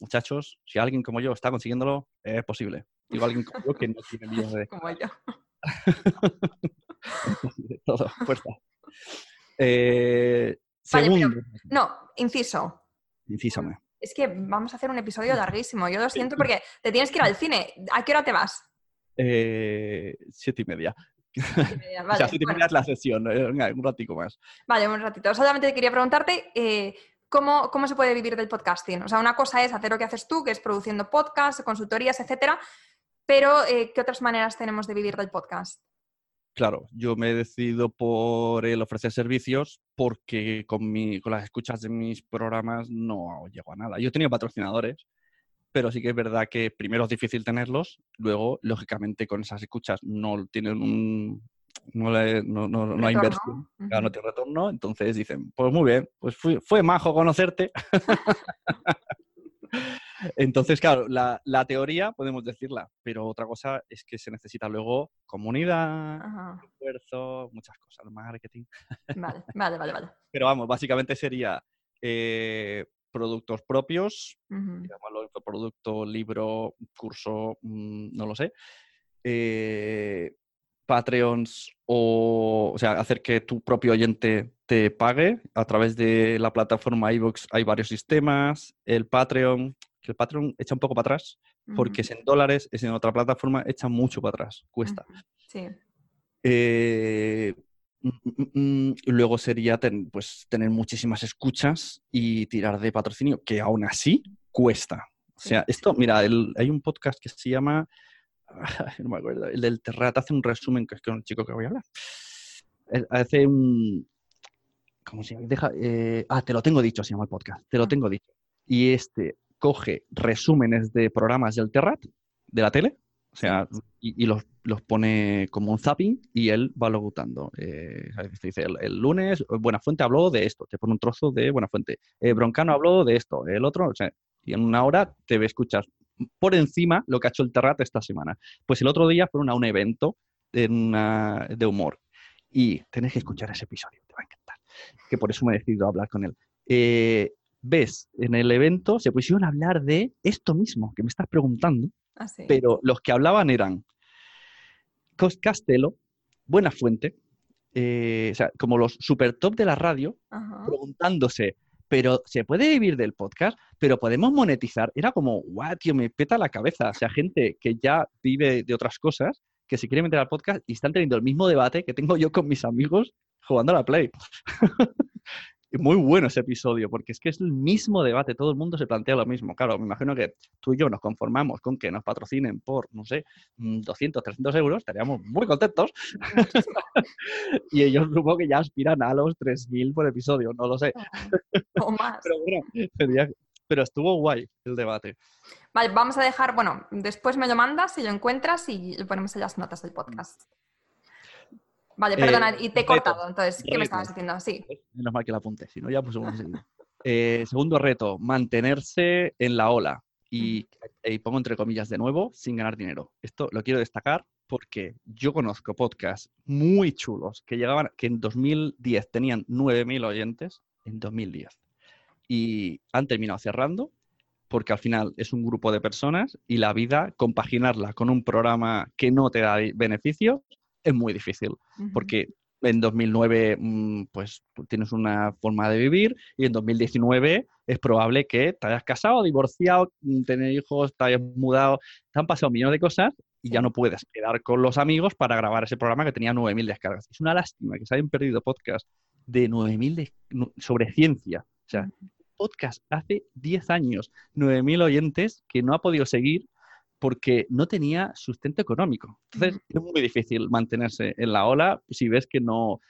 muchachos, si alguien como yo está consiguiéndolo, es posible. Digo alguien como yo que no tiene miedo de, Como yo. de todo, fuerza. Eh, Vale, pero- segundo, No, inciso. incísame. Es que vamos a hacer un episodio larguísimo. Yo lo siento porque te tienes que ir al cine. ¿A qué hora te vas? Eh, siete y media. Eh, o Vale, sea, siete y bueno. media es la sesión. eh, venga, un ratico más. Vale, un ratito. Solamente quería preguntarte eh, ¿cómo, cómo se puede vivir del podcasting. O sea, una cosa es hacer lo que haces tú, que es produciendo podcasts, consultorías, etcétera. Pero, eh, ¿qué otras maneras tenemos de vivir del podcast? Claro, yo me he decidido por el ofrecer servicios porque con, mi, con las escuchas de mis programas no llego a nada. Yo he tenido patrocinadores, pero sí que es verdad que primero es difícil tenerlos, luego, lógicamente, con esas escuchas no tienen un... No, le- no, no- no hay inversión, claro, no Ujú. tiene retorno, entonces dicen, pues muy bien, pues fue, fue majo conocerte. Entonces, claro, la, la teoría podemos decirla, pero otra cosa es que se necesita luego comunidad, Ajá. esfuerzo, muchas cosas, marketing. Vale, vale, vale, vale. Pero vamos, básicamente sería eh, productos propios, Ujú. llamarlo infoproducto, libro, curso, mm, no lo sé. eh, Patreons o, o sea, hacer que tu propio oyente te pague a través de la plataforma iVoox hay varios sistemas. El Patreon, que el Patreon echa un poco para atrás, porque es en dólares, es en otra plataforma, echa mucho para atrás, cuesta. Sí. Eh, mm, mm, mm, luego sería ten- pues, tener muchísimas escuchas y tirar de patrocinio, que aún así cuesta. O sea, esto, mira, el- hay un podcast que se llama, no me acuerdo, el del Terrat hace un resumen, que es con el chico que voy a hablar. Eh, Hace un... ¿Cómo se llama? Deja, eh, ah, te lo tengo dicho, se llama el podcast, te lo tengo dicho. Y este coge resúmenes de programas del Terrat, de la tele, o sea, y, y los, los pone como un zapping y él va locutando. Eh, dice, el, el lunes Buenafuente habló de esto, te pone un trozo de Buenafuente. Eh, Broncano habló de esto, el otro, o sea, y en una hora te escuchas por encima lo que ha hecho el Terrat esta semana. Pues el otro día fueron a un evento de, una- de humor y tenés que escuchar ese episodio, te va a encantar. Que por eso me he decidido hablar con él. Eh, Ves, en el evento se pusieron a hablar de esto mismo que me estás preguntando, Así. pero los que hablaban eran Castelo, Buena Fuente, eh, o sea, como los super top de la radio, Ajá. preguntándose, pero ¿se puede vivir del podcast? ¿Pero podemos monetizar? Era como, guau, tío, me peta la cabeza. O sea, gente que ya vive de otras cosas, que se quiere meter al podcast y están teniendo el mismo debate que tengo yo con mis amigos jugando a la Play. Muy bueno ese episodio, porque es que es el mismo debate, todo el mundo se plantea lo mismo. Claro, me imagino que tú y yo nos conformamos con que nos patrocinen por, no sé, mm, 200, 300 euros, estaríamos muy contentos. Y ellos supongo que ya aspiran a los 3.000 por episodio, no lo sé. O más. Pero bueno, sería- pero estuvo guay el debate. Vale, vamos a dejar, bueno, después me lo mandas y lo encuentras y ponemos en las notas del podcast. Vale, Eh, perdona, y te he reto, cortado, entonces, ¿qué me reto. estabas diciendo? Sí. Menos mal que la apunte, si no ya pues un segundo. Eh, segundo reto, mantenerse en la ola. Y, y pongo entre comillas de nuevo, sin ganar dinero. Esto lo quiero destacar porque yo conozco podcasts muy chulos que llegaban, que en 2010 tenían 9.000 oyentes, en 2010. Y han terminado cerrando porque al final es un grupo de personas y la vida, compaginarla con un programa que no te da beneficios, es muy difícil porque en 2009 mm, pues tienes una forma de vivir y en 2019 es probable que te hayas casado, divorciado, mm, tener hijos, te hayas mudado, te han pasado millones de cosas y ya no puedes quedar con los amigos para grabar ese programa que tenía 9.000 descargas. Es una lástima que se hayan perdido podcasts de 9.000 de- no- sobre ciencia. O sea, podcast hace 10 años, 9.000 oyentes que no ha podido seguir porque no tenía sustento económico. Entonces, es muy difícil mantenerse en la ola si ves que no...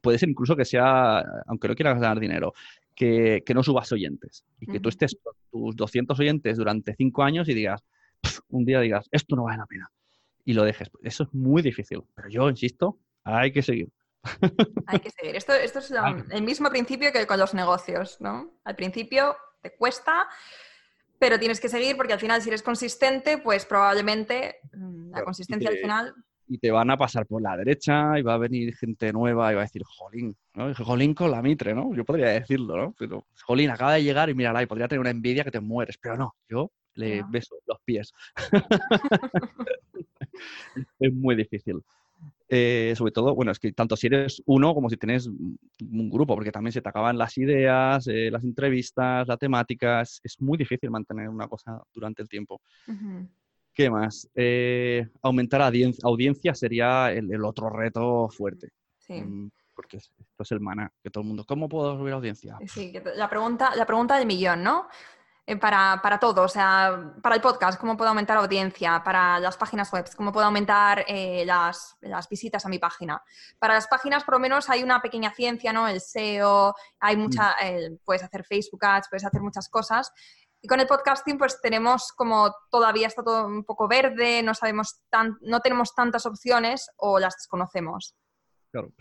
Puede ser incluso que sea, aunque no quieras ganar dinero, que, no subas oyentes y que tú estés con tus 200 oyentes durante 5 años y digas, un día digas, esto no vale la pena y lo dejes. Eso es muy difícil, pero yo insisto, hay que seguir. Hay que seguir. Esto, esto es el mismo principio que con los negocios, ¿no? Al principio te cuesta, pero tienes que seguir porque al final si eres consistente, pues probablemente mm, la consistencia al final... Y te van a pasar por la derecha y va a venir gente nueva y va a decir, jolín, ¿no? Jolín con la mitre, ¿no? Yo podría decirlo, ¿no? Pero, jolín, acaba de llegar y mírala, y podría tener una envidia que te mueres, pero no, yo le beso los pies. es muy difícil. Eh, sobre todo, bueno, es que tanto si eres uno como si tienes un grupo, porque también se te acaban las ideas, eh, las entrevistas, la temática, es, muy difícil mantener una cosa durante el tiempo. ¿Qué más? Eh, aumentar audiencia sería el, otro reto fuerte. Sí. Mm, porque esto es el maná, que todo el mundo, ¿cómo puedo subir audiencia? Sí, la pregunta, la pregunta del millón, ¿no? Eh, para, para, todo, o sea, para el podcast, cómo puedo aumentar audiencia, para las páginas web, cómo puedo aumentar eh, las, las, visitas a mi página. Para las páginas, por lo menos, hay una pequeña ciencia, ¿no? El SEO, hay mm. mucha, puedes hacer Facebook Ads, puedes hacer muchas cosas. Y con el podcasting, pues tenemos como todavía está todo un poco verde, no sabemos tan, no tenemos tantas opciones o las desconocemos. Claro.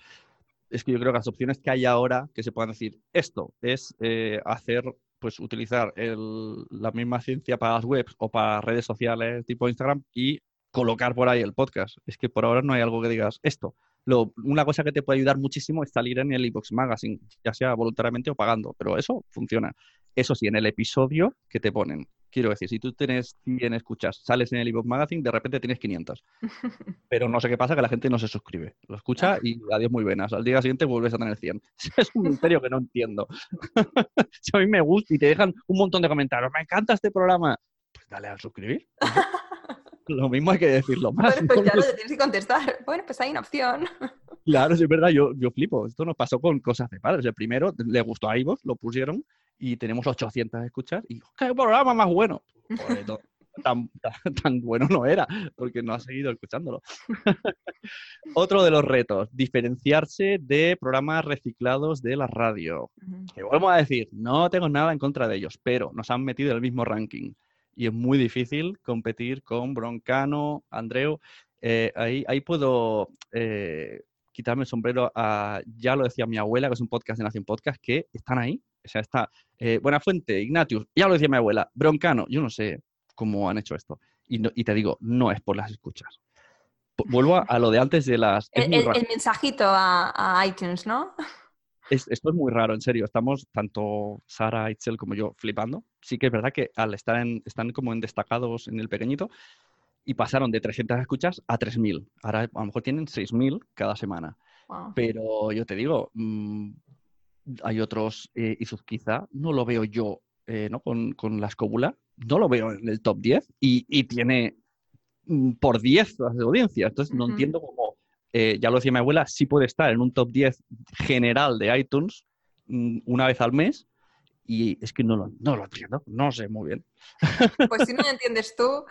Es que yo creo que las opciones que hay ahora que se puedan decir, esto es eh, hacer pues utilizar la misma ciencia para las webs o para redes sociales tipo Instagram y colocar por ahí el podcast. Es que por ahora no hay algo que digas esto. Lo, una cosa que te puede ayudar muchísimo es salir en el iBox Magazine, ya sea voluntariamente o pagando, pero eso funciona. Eso sí, en el episodio que te ponen, Quiero decir, si tú tienes 100 escuchas, sales en el ebook magazine, de repente tienes 500. Pero no sé qué pasa, que la gente no se suscribe. Lo escucha y adiós muy buenas. Al día siguiente vuelves a tener 100. Es un misterio que no entiendo. si a mí me gusta y te dejan un montón de comentarios, me encanta este programa, pues dale al suscribir. Lo mismo hay que decirlo más. pues ya lo tienes que contestar. Bueno, pues hay una opción. Claro, sí, es verdad, yo, yo flipo. Esto nos pasó con cosas de padres. El primero le gustó a Ivo, lo pusieron y tenemos 800 escuchas y ¡qué programa más bueno! tan, tan, bueno no era, porque no ha seguido escuchándolo. Otro de los retos, diferenciarse de programas reciclados de la radio. Que vuelvo a decir, no tengo nada en contra de ellos, pero nos han metido en el mismo ranking. Y es muy difícil competir con Broncano, Andreu. Eh, ahí, ahí puedo eh, quitarme el sombrero a, ya lo decía mi abuela, que es un podcast de Nación Podcast, que están ahí, o sea, está eh, Buenafuente, Ignatius, ya lo decía mi abuela, Broncano, yo no sé cómo han hecho esto. Y, y te digo, no es por las escuchas. Vuelvo a, lo de antes de las... El, el, mensajito a, iTunes, ¿no? Esto es muy raro, en serio. Estamos, tanto Sara, Itzel como yo, flipando. Sí que es verdad que al estar en, están como en destacados en el pequeño y pasaron de 300 escuchas a 3.000. Ahora a lo mejor tienen 6.000 cada semana. Pero yo te digo, mm, hay otros, eh, y quizá no lo veo yo eh, ¿no? con, con, la escóbula, no lo veo en el top 10 y, y tiene mm, por 10 de audiencia. Entonces no entiendo cómo, eh, ya lo decía mi abuela, sí puede estar en un top 10 general de iTunes mm, una vez al mes. Y es que no lo, no lo entiendo, no sé muy bien. Pues si no lo entiendes tú,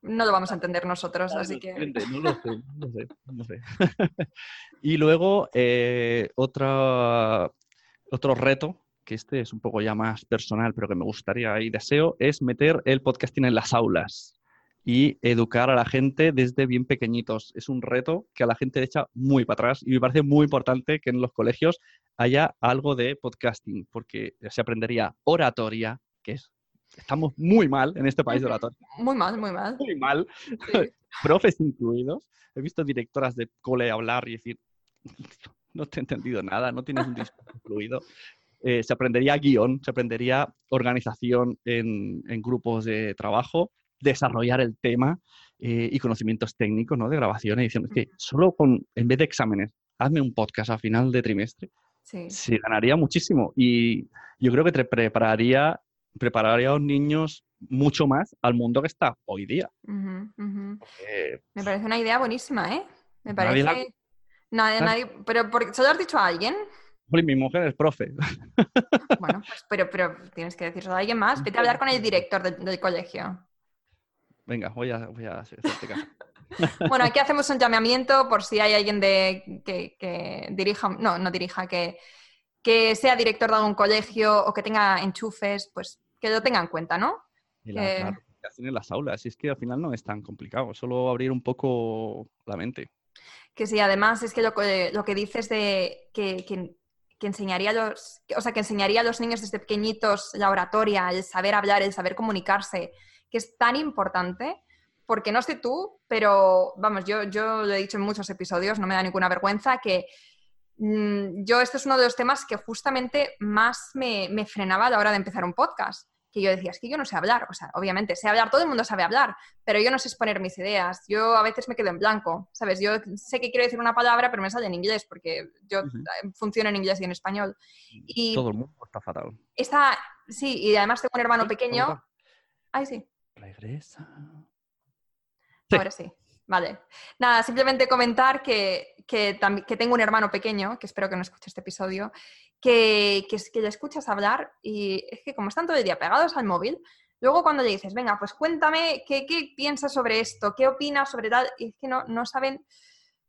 no lo vamos a entender nosotros, así que... No lo sé, no sé, no sé. y luego, otra, otro reto, que este es un poco ya más personal, pero que me gustaría y deseo, es meter el podcasting en las aulas y educar a la gente desde bien pequeñitos. Es un reto que a la gente le echa muy para atrás y me parece muy importante que en los colegios haya algo de podcasting, porque se aprendería oratoria, que es estamos muy mal en este país de oratoria. Muy mal, muy mal. Muy mal. Profes incluidos. He visto directoras de cole hablar y decir, no te he entendido nada, no tienes un discurso fluido. Eh, se aprendería guion, se aprendería organización en, grupos de trabajo, desarrollar el tema eh, y conocimientos técnicos ¿no? de grabación, edición. Es que solo con, en vez de exámenes, hazme un podcast a final de trimestre, se ganaría muchísimo. Y yo creo que te prepararía, prepararía a los niños mucho más al mundo que está hoy día. Me parece una idea buenísima, ¿eh? Me parece... Nadie, nadie, pero porque, ¿se lo has dicho a alguien? mi mujer es profe. Bueno, pues, pero, pero tienes que decirlo a alguien más. Vete a hablar con el director del, colegio. Venga, voy a, voy a hacerte caso. Bueno, aquí hacemos un llamamiento por si hay alguien de, que, dirija, no, no dirija, que, que sea director de algún colegio o que tenga enchufes, pues que lo tenga en cuenta, ¿no? Y la, en las aulas, y es que al final no es tan complicado, solo abrir un poco la mente. Que sí, además es que lo, lo que dices de que, que, enseñaría a los, o sea, que enseñaría a los niños desde pequeñitos la oratoria, el saber hablar, el saber comunicarse, que es tan importante, porque no sé tú, pero vamos, yo, yo lo he dicho en muchos episodios, no me da ninguna vergüenza, que mm, yo este es uno de los temas que justamente más me, me frenaba a la hora de empezar un podcast que yo decía, es que yo no sé hablar, o sea, obviamente sé hablar, todo el mundo sabe hablar, pero yo no sé exponer mis ideas, yo a veces me quedo en blanco, ¿sabes? Yo sé que quiero decir una palabra, pero me sale en inglés, porque yo eh, funciono en inglés y en español. Y todo el mundo está fatal. Está, sí, y además tengo un hermano pequeño. Ay, sí. Regresa. Ahora sí. Vale. Nada, simplemente comentar que, que, que, tengo un hermano pequeño, que espero que no escuche este episodio, que, que, que le escuchas hablar y es que como están todo el día pegados al móvil, luego cuando le dices, venga, pues cuéntame qué, qué piensas sobre esto, qué opinas sobre tal, y es que no, no saben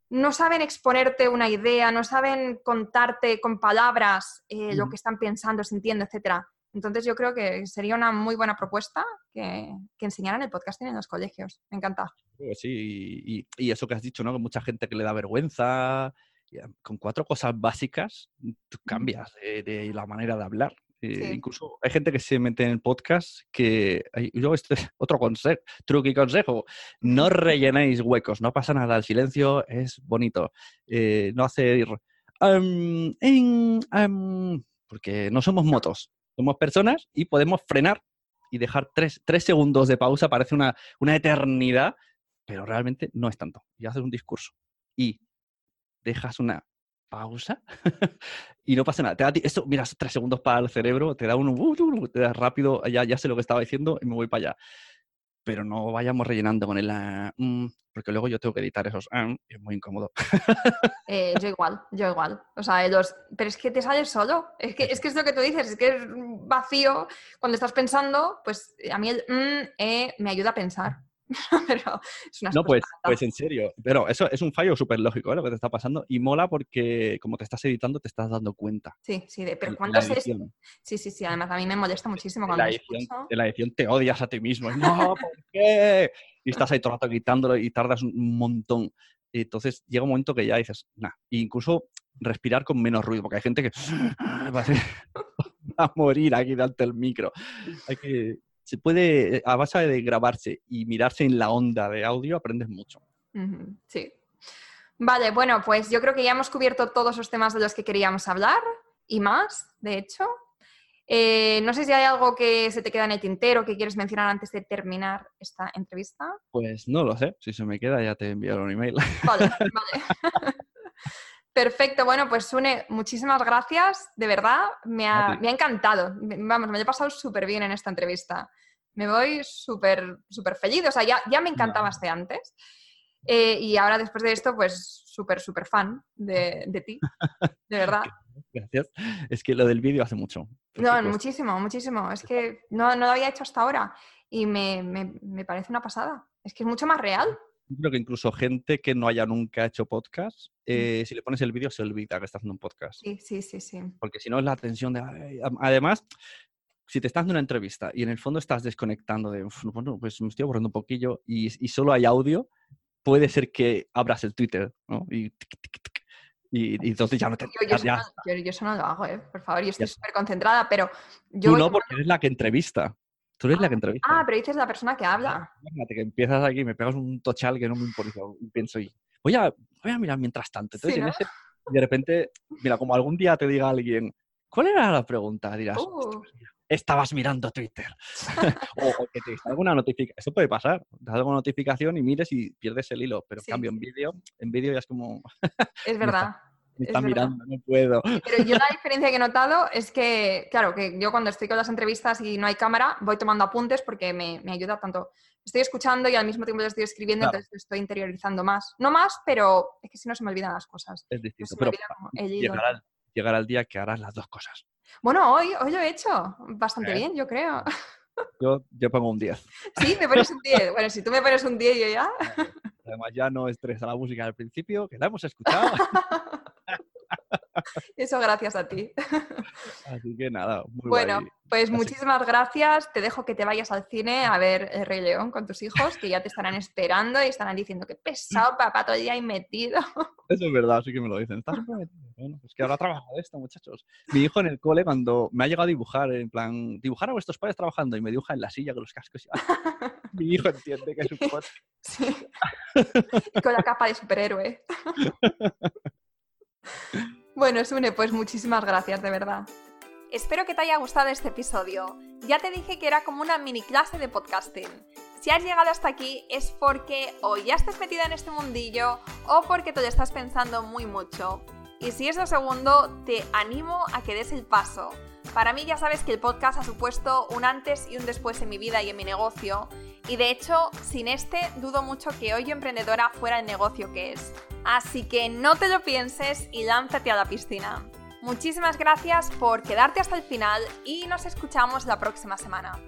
no saben exponerte una idea, no saben contarte con palabras eh, lo que están pensando, sintiendo, etc. Entonces yo creo que sería una muy buena propuesta que, que enseñaran el podcasting en los colegios. Me encanta. Sí, y, y, eso que has dicho, ¿no? Que mucha gente que le da vergüenza, con cuatro cosas básicas tú cambias de, la manera de hablar. Eh, incluso hay gente que se mete en el podcast que yo este otro consejo, truco y consejo, no rellenéis huecos, no pasa nada, el silencio es bonito. Eh, no hacer porque no somos motos, somos personas y podemos frenar y dejar tres, segundos de pausa, parece una, una eternidad, pero realmente no es tanto. Y haces un discurso. Y dejas una pausa y no pasa nada. Te da, esto, mira, tres segundos para el cerebro, te da un, uh, uh, uh, te da rápido, ya, ya sé lo que estaba diciendo y me voy para allá. Pero no vayamos rellenando con el, ah, mm", porque luego yo tengo que editar esos, ah", es muy incómodo. Eh, yo igual, yo igual. O sea, los, pero es que te sales solo. Es que, es que es lo que tú dices, es que es vacío. Cuando estás pensando, pues a mí el mm, eh, me ayuda a pensar. pero es una No, pues, pues en serio. Pero eso es un fallo súper lógico ¿eh? lo que te está pasando y mola porque como te estás editando te estás dando cuenta. Sí, sí, pero ¿cuántos es? Sí, sí, sí. Además a mí me molesta muchísimo cuando la edición, De la edición te odias a ti mismo. No, ¿por qué? Y estás ahí todo el rato quitándolo y tardas un montón. Entonces llega un momento que ya dices, nah, incluso respirar con menos ruido, porque hay gente que va a morir aquí delante del micro. Hay que se puede, a base de grabarse y mirarse en la onda de audio, aprendes mucho. Sí. Vale, bueno, pues yo creo que ya hemos cubierto todos los temas de los que queríamos hablar y más, de hecho. Eh, no sé si hay algo que se te queda en el tintero que quieres mencionar antes de terminar esta entrevista. Pues no lo sé. Si se me queda, ya te enviaré un email. Vale, vale. Perfecto, bueno, pues Sune, muchísimas gracias, de verdad, me ha, encantado, vamos, me he pasado súper bien en esta entrevista, me voy súper, súper feliz, o sea, ya, ya me encantabas de antes eh, y ahora después de esto, pues súper, súper fan de, de ti, de verdad. Gracias. Es que lo del vídeo hace mucho. No, muchísimo, muchísimo. Es que no, no, lo había hecho hasta ahora y me, me, me parece una pasada. Es que es mucho más real creo que incluso gente que no haya nunca hecho podcast, eh, si le pones el vídeo se olvida que estás haciendo un podcast. Sí, sí, sí, sí. Porque si no es la tensión de... Además, si te estás dando una entrevista y en el fondo estás desconectando de, bueno, pues me estoy aburriendo un poquillo y, solo hay audio, puede ser que abras el Twitter ¿no? y, y, entonces ya no te... Yo, yo, eso no lo hago, ¿eh? por favor, yo estoy súper concentrada, pero yo... Tú no, porque eres la que entrevista. Tú eres la que entrevista. Ah, pero dices la persona que habla. Fíjate que empiezas aquí, me pegas un tochal que no me importa. Y pienso, y voy a, voy a mirar mientras tanto. Entonces, de repente, mira, como algún día te diga alguien, ¿cuál era la pregunta? Dirás, uh. estabas mirando Twitter. o, que te diga alguna notificación. Eso puede pasar. Te das alguna notificación y mires y pierdes el hilo. Pero en cambio, en vídeo, en vídeo ya es como. es verdad me está mirando, no puedo. Pero yo la diferencia que he notado es que, claro, que yo cuando estoy con las entrevistas y no hay cámara, voy tomando apuntes porque me, me ayuda tanto. Estoy escuchando y al mismo tiempo lo estoy escribiendo, entonces estoy interiorizando más. No más, pero es que si no se me olvidan las cosas. Es distinto, pero llegará el día que harás las dos cosas. Bueno, hoy, hoy lo he hecho bastante ¿Eh? bien, yo creo. Yo, yo pongo un 10. Sí, me pones un 10. Bueno, si tú me pones un 10, yo ya. Además, ya no estresa la música al principio, que la hemos escuchado. Eso gracias a ti. Así que nada, muy Bueno, guay. pues Así- muchísimas gracias. Te dejo que te vayas al cine a ver El Rey León con tus hijos, que ya te estarán esperando y estarán diciendo que pesado, papá, todo el día ahí metido. Eso es verdad, sí que me lo dicen. Estás. Bueno, es que ahora trabaja esto, muchachos. Mi hijo en el cole, cuando me ha llegado a dibujar, en plan, dibujar a vuestros padres trabajando y me dibuja en la silla con los cascos. y-. Mi hijo entiende que es un podcast. Sí. Con la capa de superhéroe. Bueno, Sune, pues muchísimas gracias, de verdad. Espero que te haya gustado este episodio. Ya te dije que era como una mini clase de podcasting. Si has llegado hasta aquí es porque o ya estás metida en este mundillo o porque te lo estás pensando muy mucho. Y si es lo segundo, te animo a que des el paso. Para mí ya sabes que el podcast ha supuesto un antes y un después en mi vida y en mi negocio. Y de hecho, sin este, dudo mucho que hoy Emprendedora fuera el negocio que es. Así que no te lo pienses y lánzate a la piscina. Muchísimas gracias por quedarte hasta el final y nos escuchamos la próxima semana.